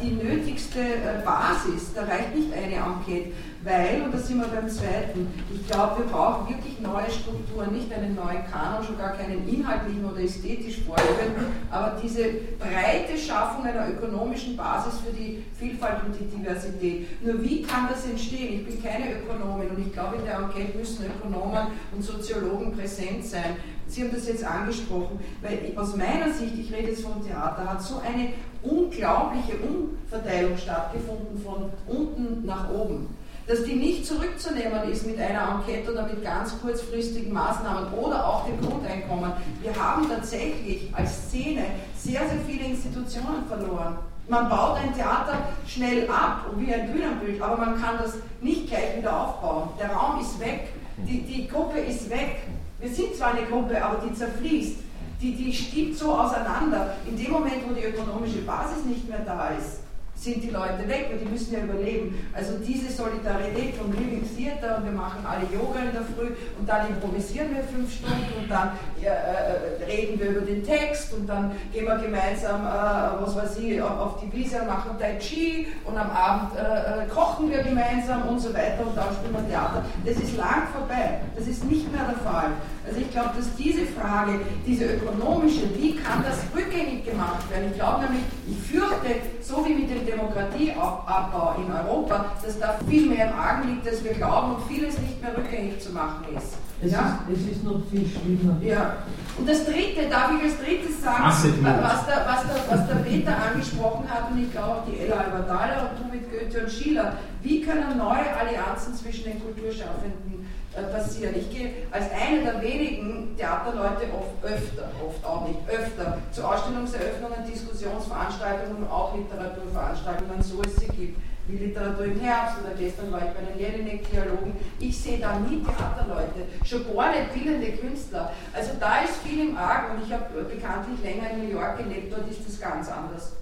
die nötigste äh, Basis. Da reicht nicht eine Enquete, weil, und da sind wir beim zweiten, ich glaube, wir brauchen wirklich neue Strukturen, nicht einen neuen Kanon, schon gar keinen inhaltlichen oder ästhetisch vorgeben, aber diese breite Schaffung einer ökonomischen Basis für die Vielfalt und die Diversität. Nur wie kann das entstehen? Ich bin keine Ökonomin und ich glaube, in der Enquete müssen Ökonomen und Soziologen präsent sein. Sie haben das jetzt angesprochen, weil aus meiner Sicht, ich rede jetzt vom Theater, hat so eine unglaubliche Umverteilung stattgefunden von unten nach oben dass die nicht zurückzunehmen ist mit einer Enquete oder mit ganz kurzfristigen Maßnahmen oder auch dem Grundeinkommen. Wir haben tatsächlich als Szene sehr, sehr viele Institutionen verloren. Man baut ein Theater schnell ab, wie ein Bühnenbild, aber man kann das nicht gleich wieder aufbauen. Der Raum ist weg, die, die Gruppe ist weg. Wir sind zwar eine Gruppe, aber die zerfließt. Die, die stiebt so auseinander. In dem Moment, wo die ökonomische Basis nicht mehr da ist, sind die Leute weg, weil die müssen ja überleben. Also diese Solidarität vom Living Theater und wir machen alle Yoga in der Früh und dann improvisieren wir fünf Stunden und dann äh, reden wir über den Text und dann gehen wir gemeinsam, äh, was weiß ich, auf, auf, die Wiese und machen Tai Chi und am Abend äh, äh, kochen wir gemeinsam und so weiter und dann spielen wir Theater. Das ist lang vorbei. Das ist nicht mehr der Fall. Also ich glaube, dass diese Frage, diese ökonomische, wie kann das rückgängig gemacht werden? Ich glaube nämlich, ich fürchte, so wie mit dem Demokratieabbau in Europa, dass da viel mehr im Argen liegt, als wir glauben und vieles nicht mehr rückgängig zu machen ist. Es, ja? ist, es ist noch viel schlimmer. Ja. Und das Dritte, darf ich als Drittes sagen, was der, was, der, was der Peter angesprochen hat, und ich glaube auch die Ella Alberdala und du mit Goethe und Schiller, wie können neue Allianzen zwischen den Kulturschaffenden passieren. Ich gehe als eine der wenigen Theaterleute oft öfter, oft auch nicht öfter, zu Ausstellungseröffnungen, Diskussionsveranstaltungen und auch Literaturveranstaltungen, so es sie gibt, wie Literatur im Herbst oder gestern war ich bei den Jelinek-Dialogen. Ich sehe da nie Theaterleute, schon gar nicht bildende Künstler. Also da ist viel im Argen und ich habe bekanntlich länger in New York gelebt, dort ist das ganz anders.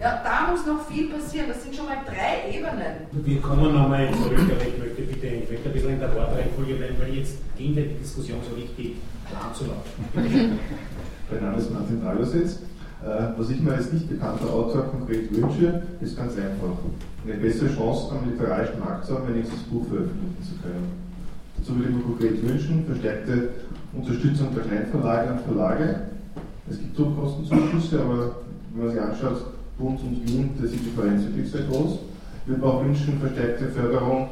Ja, da muss noch viel passieren. Das sind schon mal drei Ebenen. Wir kommen nochmal zurück, aber ich möchte bitte ich möchte ein bisschen in der Wortreihenfolge bleiben, weil jetzt ging die Diskussion so richtig plan zu laufen. mein Name ist Martin Dragositz. Äh, was ich mir als nicht bekannter Autor konkret wünsche, ist ganz einfach. Eine bessere Chance am literarischen Markt zu haben, wenigstens Buch veröffentlichen zu können. Dazu würde ich mir konkret wünschen, verstärkte Unterstützung der Kleinverlage und Verlage. Es gibt Druckkostenzuschüsse, aber wenn man sich anschaut, Bund und Wien, da ist die Differenz wirklich sehr groß. Ich würde mir auch wünschen, verstärkte Förderung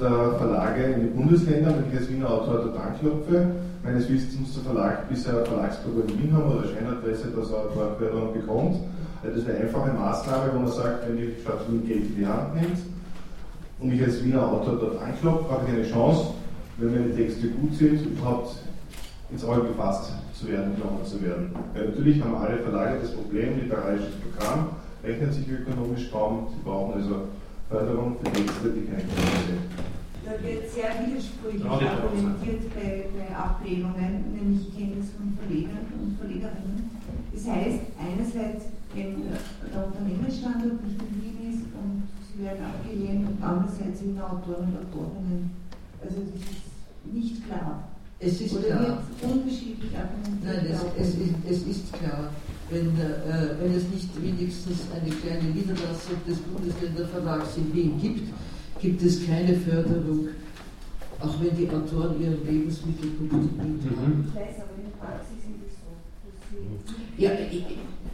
der Verlage in den Bundesländern, wenn ich als Wiener Autor dort anklopfe. Meines Wissens muss der Verlag bisher ein Verlagsprogramm in Wien haben oder Scheinadresse, dass er eine Förderung bekommt. Das einfach eine Maßnahme, wo man sagt, wenn die Stadt Wien Geld in die Hand nimmt und ich als Wiener Autor dort anklopfe, habe ich eine Chance, wenn meine Texte gut sind, überhaupt ins Auge gefasst zu werden, genommen zu werden. Weil natürlich haben alle Verlage das Problem, literarisches Programm rechnet sich ökonomisch kaum, sie brauchen also Förderung für Texte, die keine Kunst sind. Da wird sehr widersprüchlich argumentiert bei, bei Ablehnungen, nämlich ich kenne das von Verlegern und Verlegerinnen. Das heißt, einerseits, wenn der Unternehmensstandort nicht in Wien ist und sie werden abgelehnt und andererseits sind Autoren und Autorinnen. Also das ist nicht klar. Es ist Oder klar. wird unterschiedlich? Nein, es, es, ist, es ist klar. Wenn, äh, wenn es nicht wenigstens eine kleine Niederlassung des Bundesländerverlags in Wien gibt, gibt es keine Förderung, auch wenn die Autoren ihren Lebensmittelpunkt in Wien haben. Ich weiß, aber in der Praxis ist es so. Ja, ich,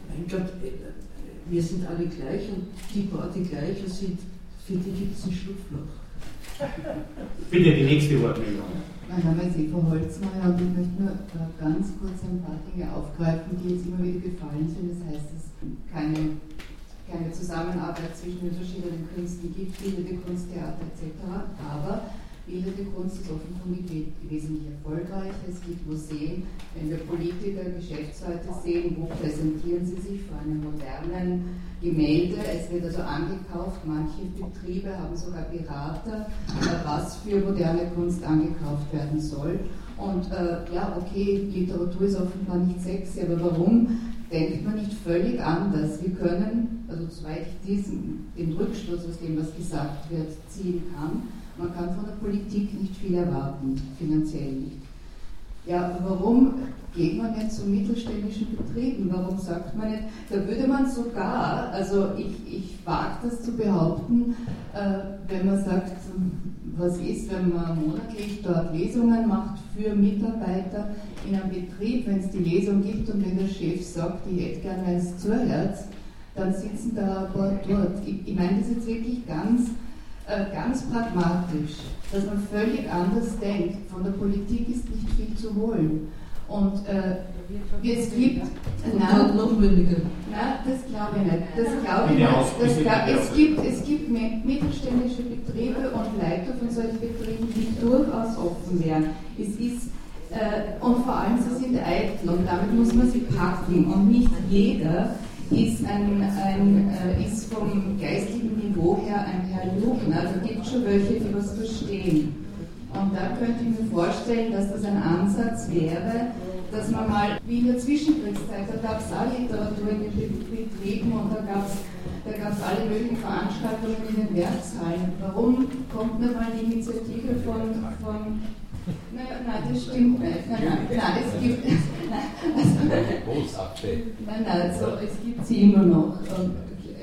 mein Gott, äh, wir sind alle gleich und die paar, die gleicher sind, für die gibt es ein Schlupfloch. Bitte die nächste Wortmeldung. Mein Name ist Eva Holzmeier und ich möchte nur äh, ganz kurz ein paar Dinge aufgreifen, die jetzt immer wieder gefallen sind. Das heißt, dass es keine, keine Zusammenarbeit zwischen den verschiedenen Künsten gibt, bildende Kunst, Theater etc. Aber bildende Kunst ist offenkundig wesentlich erfolgreicher. Es gibt Museen. Wenn wir Politiker, Geschäftsleute sehen, wo präsentieren sie sich vor einem modernen Gemälde. Es wird also angekauft. Manche Betriebe haben sogar Berater, äh, was für moderne Kunst angekauft werden soll. Und äh, ja, okay, Literatur ist offenbar nicht sexy, aber warum denkt man nicht völlig anders? Wir können, also soweit ich diesen, den Rückschluss aus dem, was gesagt wird, ziehen kann, man kann von der Politik nicht viel erwarten, finanziell nicht. Ja, warum geht man nicht zu mittelständischen Betrieben? Warum sagt man nicht, da würde man sogar, also ich, ich wage das zu behaupten, äh, wenn man sagt, was ist, wenn man monatlich dort Lesungen macht für Mitarbeiter in einem Betrieb, wenn es die Lesung gibt und wenn der Chef sagt, ich hätte gerne eins Zuherz, dann sitzen da ein paar dort. Ich, ich meine das jetzt wirklich ganz, ganz pragmatisch, dass man völlig anders denkt. Von der Politik ist nicht viel zu holen. Und äh, es gibt. Und Nein, hat noch weniger. Nein, das glaube ich nicht. Das glaube ich nicht. glaub, es, gibt, es gibt mi- mittelständische Betriebe und Leiter von solchen Betrieben, die durchaus offen wären. Es ist, äh, und vor allem, sie sind eitel und damit muss man sie packen. Und nicht jeder ist, ein, ein, äh, ist vom geistigen Niveau her ein Herr Lugner. Da gibt es schon welche, die was verstehen. Und da könnte ich mir vorstellen, dass das ein Ansatz wäre, dass man mal, wie in der Zwischenkriegszeit, da gab es auch Literatur in den Be- Betrieben und da gab es da gab's alle möglichen Veranstaltungen in den Werkshallen. Warum kommt nicht mal die Initiative von, von naja, nein, das stimmt nicht. Nein, nein, nein, es gibt, also, nein, nein, also, es gibt sie immer noch.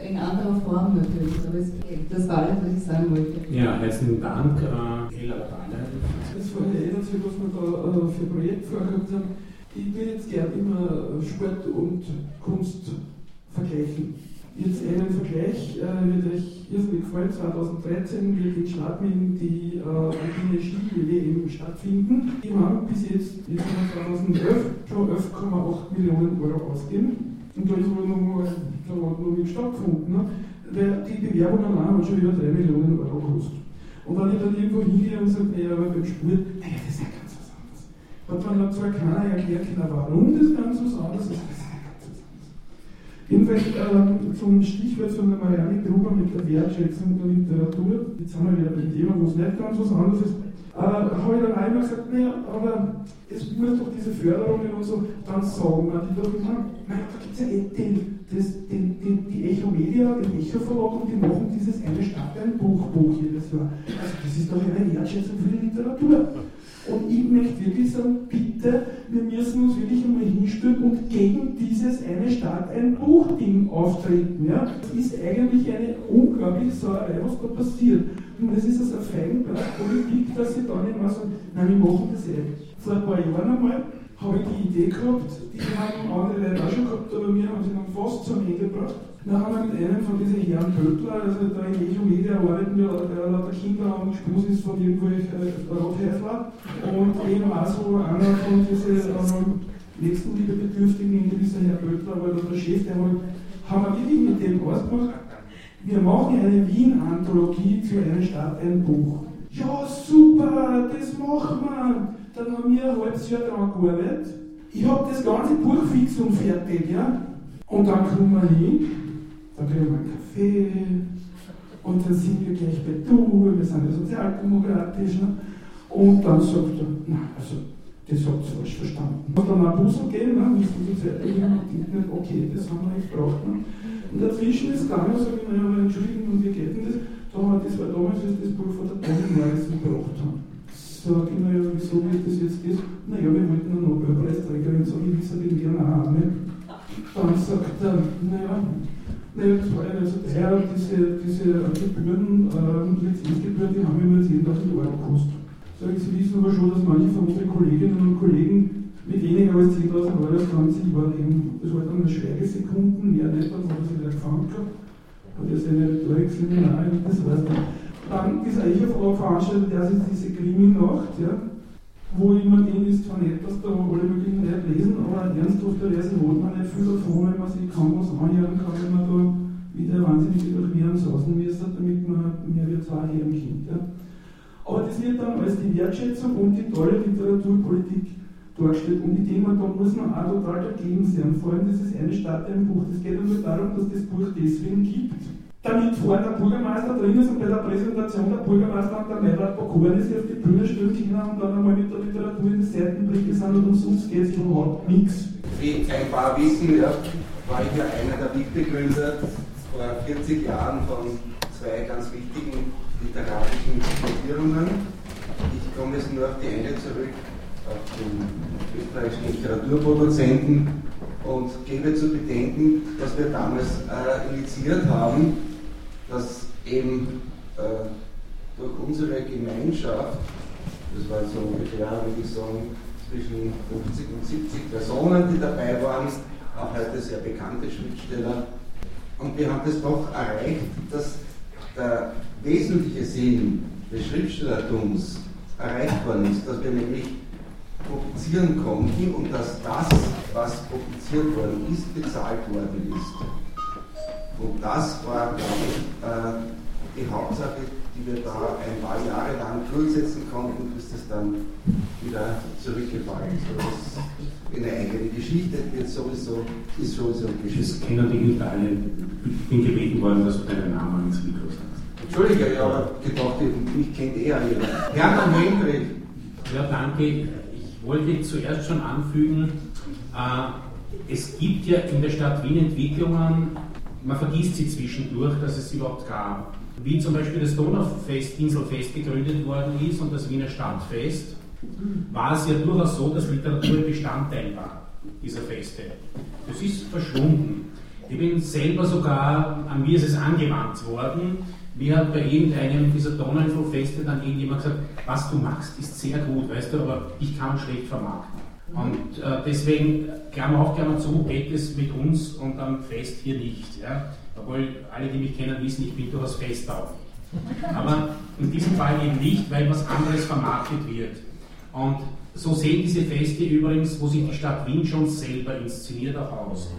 In anderer Form natürlich, aber es geht. Das war alles, was ich sagen wollte. Ja, herzlichen Dank. Äh, Ella Badale. Es vorhin erinnert sich, was wir da äh, für Projekt vorgehabt haben. Ich will jetzt gerne immer Sport und Kunst vergleichen. Jetzt einen Vergleich äh, wird euch irrsinnig gefallen. 2013 wird in Schladming die äh, alpine Ski-WM stattfinden. Die haben bis jetzt in 2011 schon 11,8 Millionen Euro ausgegeben. Und da ist wohl noch, da hat noch nichts stattgefunden. Ne? Weil die Bewerbung allein hat schon über 3 Millionen Euro gekostet. Und wenn ich dann irgendwo hingehe und sage, naja, aber beim Sport, naja, das ist ja ganz was anderes. Hat man zwar keiner können, warum das ganz was anderes ist, aber das ist ja ganz was anderes. Jedenfalls ähm, zum Stichwort von der Marianne Gruber mit der Wertschätzung der Literatur, jetzt haben wir wieder beim Thema, wo es nicht ganz was anderes ist, äh, habe ich dann einmal gesagt, naja, aber es muss doch diese Förderungen und so, dann sagen wir die doch immer, nein, da gibt es ja eh den, das, den, den, die Echo Media, den Echo Verlag und die machen dieses eine Stadt ein Buch, Buch jedes Jahr. Also das ist doch eine Wertschätzung für die Literatur. Und ich möchte wirklich sagen, bitte, wir müssen uns wirklich einmal hinstellen und gegen dieses eine Stadt ein Buchding auftreten. Ja? Das ist eigentlich eine unglaubliche Sauerei, was da passiert. Und es ist also eine Feigenblatt Politik, dass sie dann immer sagen, nein, wir machen das eh. Vor ein paar Jahren einmal habe ich die Idee gehabt, die haben andere Leute auch schon gehabt, aber wir haben sie dann fast zum Ende gebracht. Dann haben wir mit einem von diesen Herrn Pöttler, also da in Echo Media arbeiten wir, der lauter Kinder Spuss ist von irgendwelchen äh, Rothäusler und eben auch so einer von diesen ähm, nächsten Liebebedürftigen, dieser Herr Pöttler, weil der Chef, der halt haben wir wirklich mit dem ausgemacht, wir machen eine Wien-Anthologie zu einer Stadt, ein Buch. Ja, super, das machen wir. Dann haben wir ein halbes Jahr daran gearbeitet. Ich habe das ganze Buch fix und fertig, ja. Und dann kommen wir hin, dann kriegen wir einen Kaffee, und dann sind wir gleich bei Du, wir sind ja sozialdemokratisch. Ne? Und dann sagt er, na, also das habt ihr falsch verstanden. Und dann ein Bussel gehen, ne? müssen wir nicht, okay, das haben wir nicht gebraucht. Ne? Und dazwischen ist gegangen, sage ich, naja, entschuldigen, wie geht denn das? Da haben wir, das war damals, als das Buch von der Toni Morrison gebracht haben. Sag ich, naja, wieso wird das jetzt das? Naja, wir wollten eine Nobelpreisträgerin, sag ich, wie sie den Wiener Arme. Dann sagt er, naja, naja, das war ja also der, diese, diese Gebühren, äh, Lizenzgebühren, die haben immer 10.000 Euro gekostet. Sagen Sie wissen aber schon, dass manche von unseren Kolleginnen und Kollegen mit weniger als 10.000 Euro das Ganze überleben. Das war dann eine Schweigesekunden, mehr nicht, dann hat er sich wieder gefangen gehabt. Hat er seine Rhetorikseminar, das war's dann. Dann ist eigentlich eine Frage veranstaltet, der ist diese Krimi-Nacht, ja, wo mir denke, ist zwar nett, dass da alle möglichen Leute lesen, aber ernsthafterweise hat man nicht viel davon, wenn man sich kaum was anhören kann, wenn man da wieder wahnsinnig durch Viren sausen müsste, damit man mehr wie zwei Herren kennt. Ja. Aber das wird dann als die Wertschätzung und die tolle Literaturpolitik dargestellt. Und ich denke, da muss man auch total dagegen sein. Vor allem dieses eine Stadt im Buch. Das geht nur darum, dass das Buch deswegen gibt, damit vorne der Bürgermeister drin ist und bei der Präsentation der Bürgermeister und der Meirat Bokoren sich auf die Bühne stellen und dann einmal mit der Literatur in die Seitenblicke sind und umsonst geht es überhaupt nichts. Wie ein paar wissen, ja, war ich ja einer der Mitbegründer vor 40 Jahren von zwei ganz wichtigen literarischen Gruppierungen. Ich komme jetzt nur auf die eine zurück, auf den österreichischen Literaturproduzenten und gebe zu bedenken, dass wir damals äh, initiiert haben, dass eben äh, durch unsere Gemeinschaft, das waren so ungefähr, würde ich sagen, zwischen 50 und 70 Personen, die dabei waren, auch heute sehr bekannte Schriftsteller. Und wir haben das doch erreicht, dass der wesentliche Sinn des Schriftstellertums erreicht worden ist, dass wir nämlich publizieren konnten und dass das, was publiziert worden ist, bezahlt worden ist. Und das war, glaube ich, äh, die Hauptsache, die wir da ein paar Jahre lang durchsetzen konnten, bis das dann wieder zurückgefallen ist. Das ist eine eigene Geschichte, wird sowieso, ist sowieso Geschichte. Das kennen die alle. Ich bin gebeten worden, dass du deinen Namen ins Mikro sagst. Entschuldige, ja, aber gedacht, mich kennt eher jeder. Hermann Hendrik. Ja, danke. Ich wollte zuerst schon anfügen, äh, es gibt ja in der Stadt Wien Entwicklungen, man vergisst sie zwischendurch, dass es überhaupt gab. Wie zum Beispiel das Donaufest, Inselfest gegründet worden ist und das Wiener Stadtfest, war es ja durchaus so, dass Literatur Bestandteil war dieser Feste. Das ist verschwunden. Ich bin selber sogar, an mir ist es angewandt worden, mir hat bei irgendeinem dieser Donauinselfeste dann irgendjemand gesagt, was du machst, ist sehr gut, weißt du, aber ich kann schlecht vermarkten. Und äh, deswegen, Klammer auf, Klammer zu, geht es mit uns und am Fest hier nicht. Ja? Obwohl alle, die mich kennen, wissen, ich bin durchaus festtauglich. Aber in diesem Fall eben nicht, weil was anderes vermarktet wird. Und so sehen diese Feste übrigens, wo sich die Stadt Wien schon selber inszeniert, auch aus.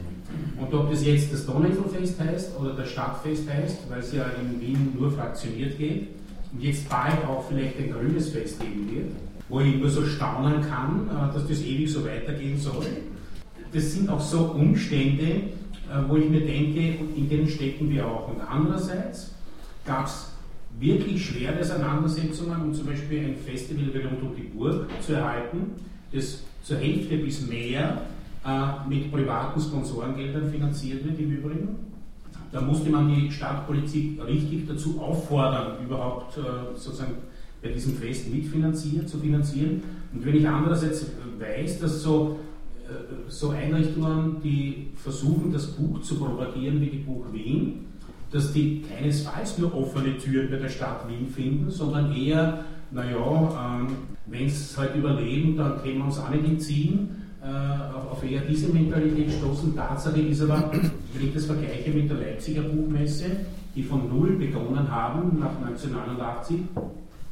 Und ob das jetzt das Donauinselfest heißt oder das Stadtfest heißt, weil es ja in Wien nur fraktioniert geht und jetzt bald auch vielleicht ein grünes Fest geben wird, wo ich nur so staunen kann, äh, dass das ewig so weitergehen soll. Das sind auch so Umstände, äh, wo ich mir denke, in denen stecken wir auch. Und andererseits gab es wirklich schwere Auseinandersetzungen, um zum Beispiel ein Festival Rund um die Burg zu erhalten, das zur Hälfte bis mehr äh, mit privaten Sponsorengeldern finanziert wird im Übrigen. Da musste man die Stadtpolitik richtig dazu auffordern, überhaupt sozusagen bei diesem Fest mitfinanzieren, zu finanzieren. Und wenn ich andererseits weiß, dass so, äh, so Einrichtungen, die versuchen, das Buch zu propagieren wie die Buch Wien, dass die keinesfalls nur offene Türen bei der Stadt Wien finden, sondern eher, naja, ähm, wenn es halt überleben, dann können wir uns auch nicht entziehen äh, auf eher diese Mentalität stoßen. Tatsache ist aber, wenn ich das vergleiche mit der Leipziger Buchmesse, die von Null begonnen haben nach 1989,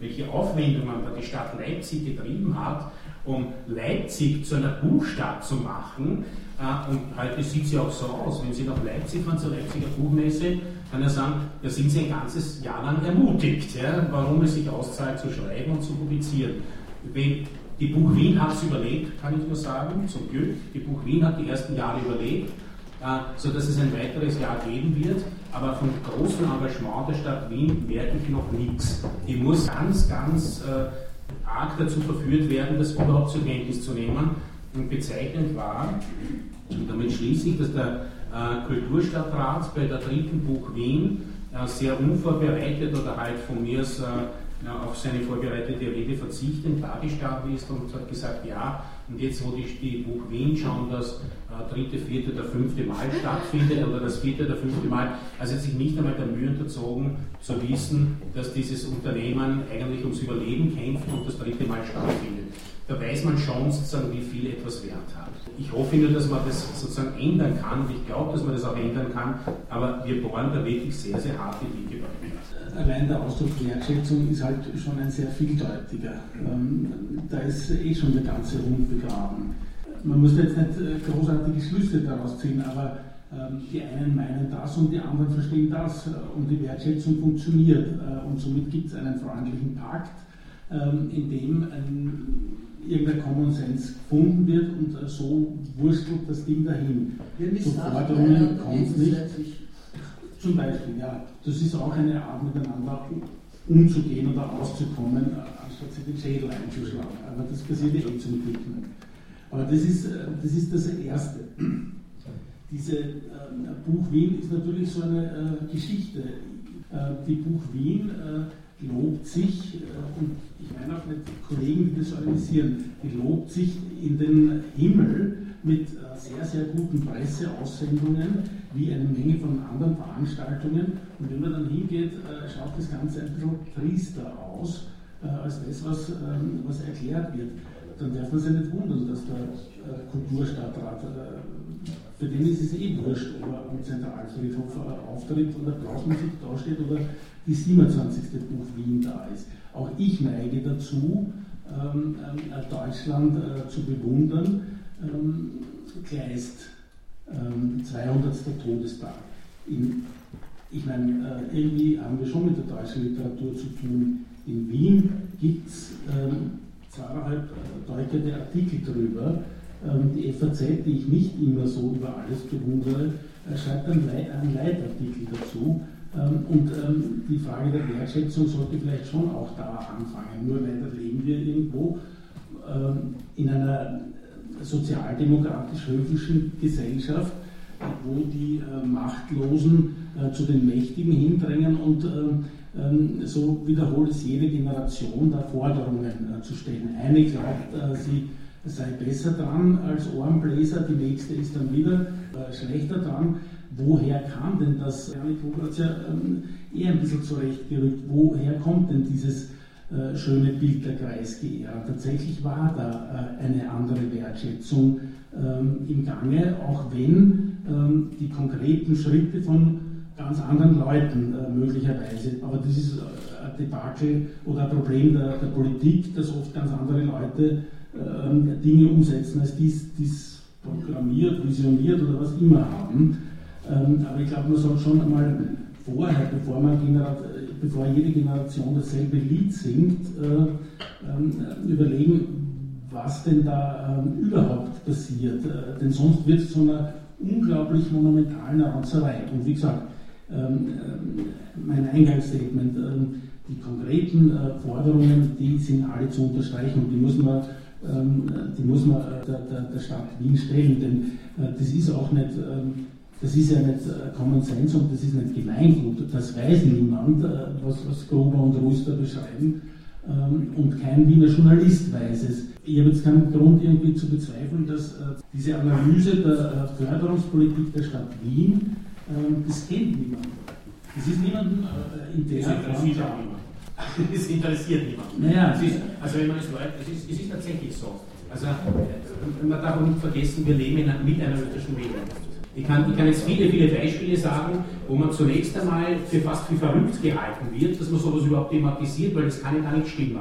welche Aufwendungen da die Stadt Leipzig getrieben hat um Leipzig zu einer Buchstadt zu machen. Äh, und heute sieht sie auch so aus. Wenn Sie nach Leipzig fahren, zur Leipziger Buchmesse, kann er sagen, da sind Sie ein ganzes Jahr lang ermutigt, ja, warum es sich auszahlt zu schreiben und zu publizieren. Wenn die Buch Wien hat es überlebt, kann ich nur sagen, zum Glück. Die Buch Wien hat die ersten Jahre überlebt, äh, sodass es ein weiteres Jahr geben wird. Aber vom großen Engagement der Stadt Wien merke ich noch nichts. Die muss ganz, ganz äh, arg dazu verführt werden, das überhaupt zur Kenntnis zu nehmen. Und bezeichnend war, und damit schließe ich, dass der äh, Kulturstadtrat bei der dritten Buch Wien äh, sehr unvorbereitet oder halt von mir aus äh, auf seine vorbereitete Rede verzichtend dargestanden ist und hat gesagt, ja, und jetzt, wo die, die Buch Wien schauen, das äh, dritte, vierte oder fünfte Mal stattfindet oder das vierte oder fünfte Mal, also hat sich nicht einmal der Mühe unterzogen, zu wissen, dass dieses Unternehmen eigentlich ums Überleben kämpft und das dritte Mal stattfindet. Da weiß man schon sozusagen, wie viel etwas Wert hat. Ich hoffe nur, dass man das sozusagen ändern kann und ich glaube, dass man das auch ändern kann, aber wir bohren da wirklich sehr, sehr harte Dinge. Allein der Ausdruck Wertschätzung ist halt schon ein sehr vieldeutiger. Ähm, da ist eh schon der ganze Rund begraben. Man muss jetzt nicht äh, großartige Schlüsse daraus ziehen, aber ähm, die einen meinen das und die anderen verstehen das äh, und die Wertschätzung funktioniert äh, und somit gibt es einen freundlichen Pakt, ähm, in dem ein irgendein Common Sense gefunden wird und so wurstelt das Ding dahin. Zu Forderungen kommt nicht. Zum Beispiel, ja, das ist auch eine Art miteinander umzugehen oder auszukommen, äh, anstatt sich den Schädel einzuschlagen. Aber das passiert eh zum Glück nicht. Aber das ist, äh, das ist das Erste. Diese äh, Buch Wien ist natürlich so eine äh, Geschichte. Äh, die Buch Wien lobt sich, äh, und ich meine auch nicht Kollegen, die das organisieren, die lobt sich in den Himmel mit äh, sehr, sehr guten Presseaussendungen, wie eine Menge von anderen Veranstaltungen. Und wenn man dann hingeht, äh, schaut das Ganze ein bisschen triester aus, als das, was, ähm, was erklärt wird. Dann darf man sich nicht wundern, dass der Kulturstadtrat, für den ist es eh wurscht, ob er am Zentralfriedhof auftritt und Applausmusik dasteht oder die 27. Buch Wien da ist. Auch ich neige dazu, ähm, äh, Deutschland äh, zu bewundern. Ähm, Kleist, ähm, 200. Todestag. In, ich meine, äh, irgendwie haben wir schon mit der deutschen Literatur zu tun. In Wien gibt es ähm, zweieinhalb äh, deutete Artikel darüber. Ähm, die FAZ, die ich nicht immer so über alles bewundere, äh, schreibt einen, Le einen Leitartikel dazu ähm, und ähm, die Frage der Wertschätzung sollte vielleicht schon auch da anfangen. Nur leider leben wir irgendwo ähm, in einer sozialdemokratisch-höfischen Gesellschaft, wo die äh, Machtlosen äh, zu den Mächtigen hindrängen und so wiederholt es jede Generation, da Forderungen äh, zu stellen. Eine glaubt, sie sei besser dran als Ohrenbläser, die nächste ist dann wieder schlechter dran woher kam denn das? Janik es ja ähm, eher ein bisschen zurechtgerückt. Woher kommt denn dieses äh, schöne Bild der Kreisgeehrer? Tatsächlich war da äh, eine andere Wertschätzung ähm, im Gange, auch wenn ähm, die konkreten Schritte von ganz anderen Leuten äh, möglicherweise, aber das ist äh, ein Debakel oder ein Problem der, der Politik, dass oft ganz andere Leute ähm, Dinge umsetzen, als dies, dies programmiert, visioniert oder was immer haben. Ähm, aber ich glaube, man sollte schon einmal vorher, bevor, man bevor jede Generation dasselbe Lied singt, äh, ähm, überlegen, was denn da ähm, überhaupt passiert. Äh, denn sonst wird es zu einer unglaublich monumentalen Ranzerei. Und wie gesagt, mein Eingangsstatement, die konkreten äh, Forderungen, die sind alle zu unterstreichen und die muss man, die muss man der Stadt Wien stellen, denn das ist auch nicht das ist ja nicht äh, Common Sense und das ist nicht Gemeingut. Das weiß niemand, äh, was, was Gruber und Rüster beschreiben. Ähm, und kein Wiener Journalist weiß es. Ich habe jetzt keinen Grund irgendwie zu bezweifeln, dass äh, diese Analyse der Förderungspolitik der Stadt Wien, ähm, das kennt niemand. Das ist niemandem in der Das interessiert auch niemand. Das interessiert niemand. Naja. Es ist, also wenn man es weiß, es ist, es ist tatsächlich so. Also man darf nicht vergessen, wir leben in, mit einer österreichischen Währung. Ich kann, ich kann jetzt viele, viele Beispiele sagen, wo man zunächst einmal für fast wie verrückt gehalten wird, dass man sowas überhaupt thematisiert, weil das kann ja gar nicht stimmen.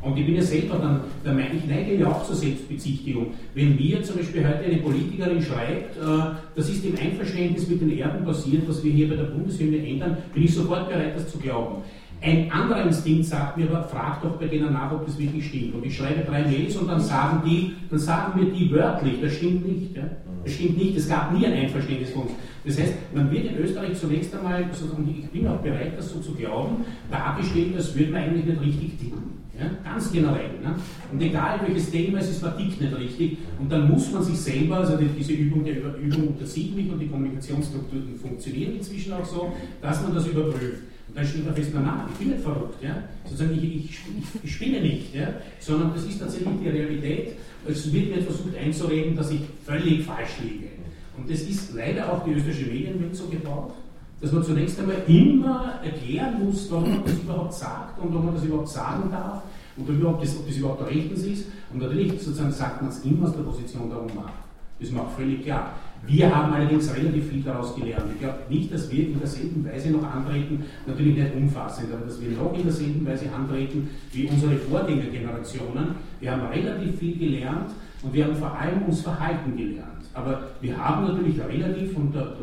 Und ich bin ja selber dann, da meine ich, neige ja auch zur Selbstbezichtigung. Wenn mir zum Beispiel heute eine Politikerin schreibt, äh, das ist im Einverständnis mit den Erben passiert, was wir hier bei der Bundeshymne ändern, bin ich sofort bereit, das zu glauben. Ein anderer Instinkt sagt mir aber, frag doch bei denen nach, ob das wirklich stimmt. Und ich schreibe drei Mails und dann sagen die, dann sagen mir die wörtlich, das stimmt nicht. Ja? Das stimmt nicht, es gab nie ein Einverständnis von uns. Das heißt, man wird in Österreich zunächst einmal, und ich bin auch bereit, das so zu glauben, dargestellt, als würde man eigentlich nicht richtig tippen. Ja? Ganz generell. Ne? Und egal welches Thema es ist, man tickt nicht richtig. Und dann muss man sich selber, also diese Übung der Übung unterzieht mich und die Kommunikationsstrukturen funktionieren inzwischen auch so, dass man das überprüft. Dann steht man fest, na, na, ich bin nicht verrückt. Ja? Sozusagen, ich, ich, ich, spinne nicht, ja? sondern das ist tatsächlich die Realität. Es wird mir versucht einzureden, dass ich völlig falsch liege. Und das ist leider auch die österreichische Medienwelt so gebaut, dass man zunächst einmal immer erklären muss, warum man das überhaupt sagt und ob man das überhaupt sagen darf und ob das, ob das überhaupt rechtens ist. Und natürlich sozusagen sagt man es immer aus der Position der Ohnmacht. Das auch völlig klar. Wir haben allerdings relativ viel daraus gelernt. Ich glaube nicht, dass wir in derselben Weise noch antreten, natürlich nicht umfassend, aber dass wir noch in derselben Weise antreten wie unsere Vorgängergenerationen. Wir haben relativ viel gelernt und wir haben vor allem uns Verhalten gelernt. Aber wir haben natürlich relativ, und da,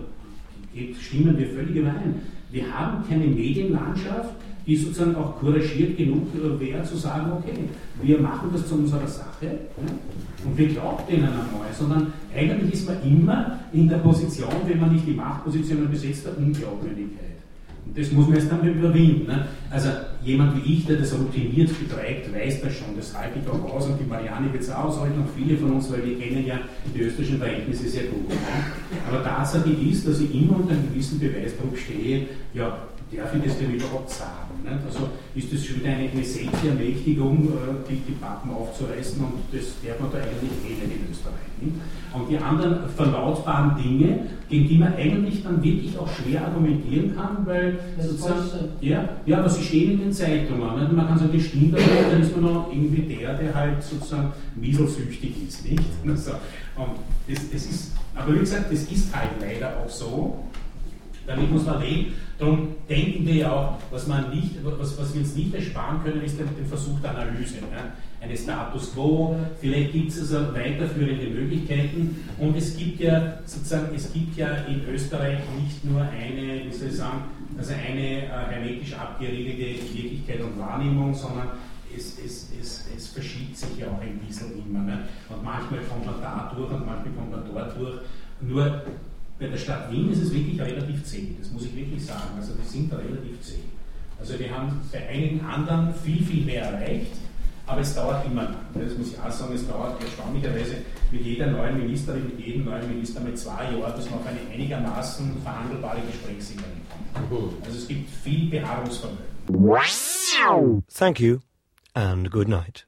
stimmen wir völlig überein, wir haben keine Medienlandschaft, die sozusagen auch couragiert genug wäre, zu sagen, okay, wir machen das zu unserer Sache ja, und wir glauben denen einmal, sondern eigentlich ist man immer in der Position, wenn man nicht die Machtposition besetzt, der Unglaubwürdigkeit. Und das muss man jetzt dann überwinden. Ne? Also jemand wie ich, der das routiniert betreibt, weiß das schon, das halte ich auch aus und die Marianne wird es aushalten und viele von uns, weil wir kennen ja die österreichischen Verhältnisse sehr gut. Ne? Aber Tatsache ist, dass ich immer unter einem gewissen Beweisdruck stehe, ja, darf ich das denn überhaupt sagen? Nicht? Also ist das schon wieder eine, eine Selbstermächtigung, äh, die, die Pappen aufzureißen und das darf man da eigentlich eh nicht in Österreich. Nicht? Und die anderen verlautbaren Dinge, gegen die man eigentlich dann wirklich auch schwer argumentieren kann, weil sozusagen, ja, ja, aber sie stehen in den Zeitungen. Nicht? Man kann sagen, das stimmt, aber dann ist man noch irgendwie der, der halt sozusagen mieselsüchtig ist. Nicht? Also, und das, das ist, aber wie gesagt, das ist halt leider auch so. Damit muss man leben. Darum denken wir ja auch, was, man nicht, was, was wir uns nicht ersparen können, ist den, den Versuch der Analyse. Ja? Eine Status quo, vielleicht gibt es also weiterführende Möglichkeiten und es gibt ja sozusagen, es gibt ja in Österreich nicht nur eine, wie soll ich sagen, also eine äh, hermetisch abgeriegelte Wirklichkeit und Wahrnehmung, sondern es, es, es, es, verschiebt sich ja auch ein bisschen immer. Ne? Und manchmal kommt man da durch und manchmal kommt man dort durch. Nur bei der Stadt Wien ist es wirklich relativ zäh, das muss ich wirklich sagen. Also die sind da relativ zäh. Also wir haben bei einigen anderen viel, viel mehr erreicht, aber es dauert immer lang. Das muss ich auch sagen, es dauert erstaunlicherweise mit jeder neuen Ministerin, mit jedem neuen Minister mit zwei Jahren, bis man auf eine einigermaßen verhandelbare Gesprächssiegerin kommt. Mhm. Also es gibt viel Beharrungsvermögen. Thank you and good night.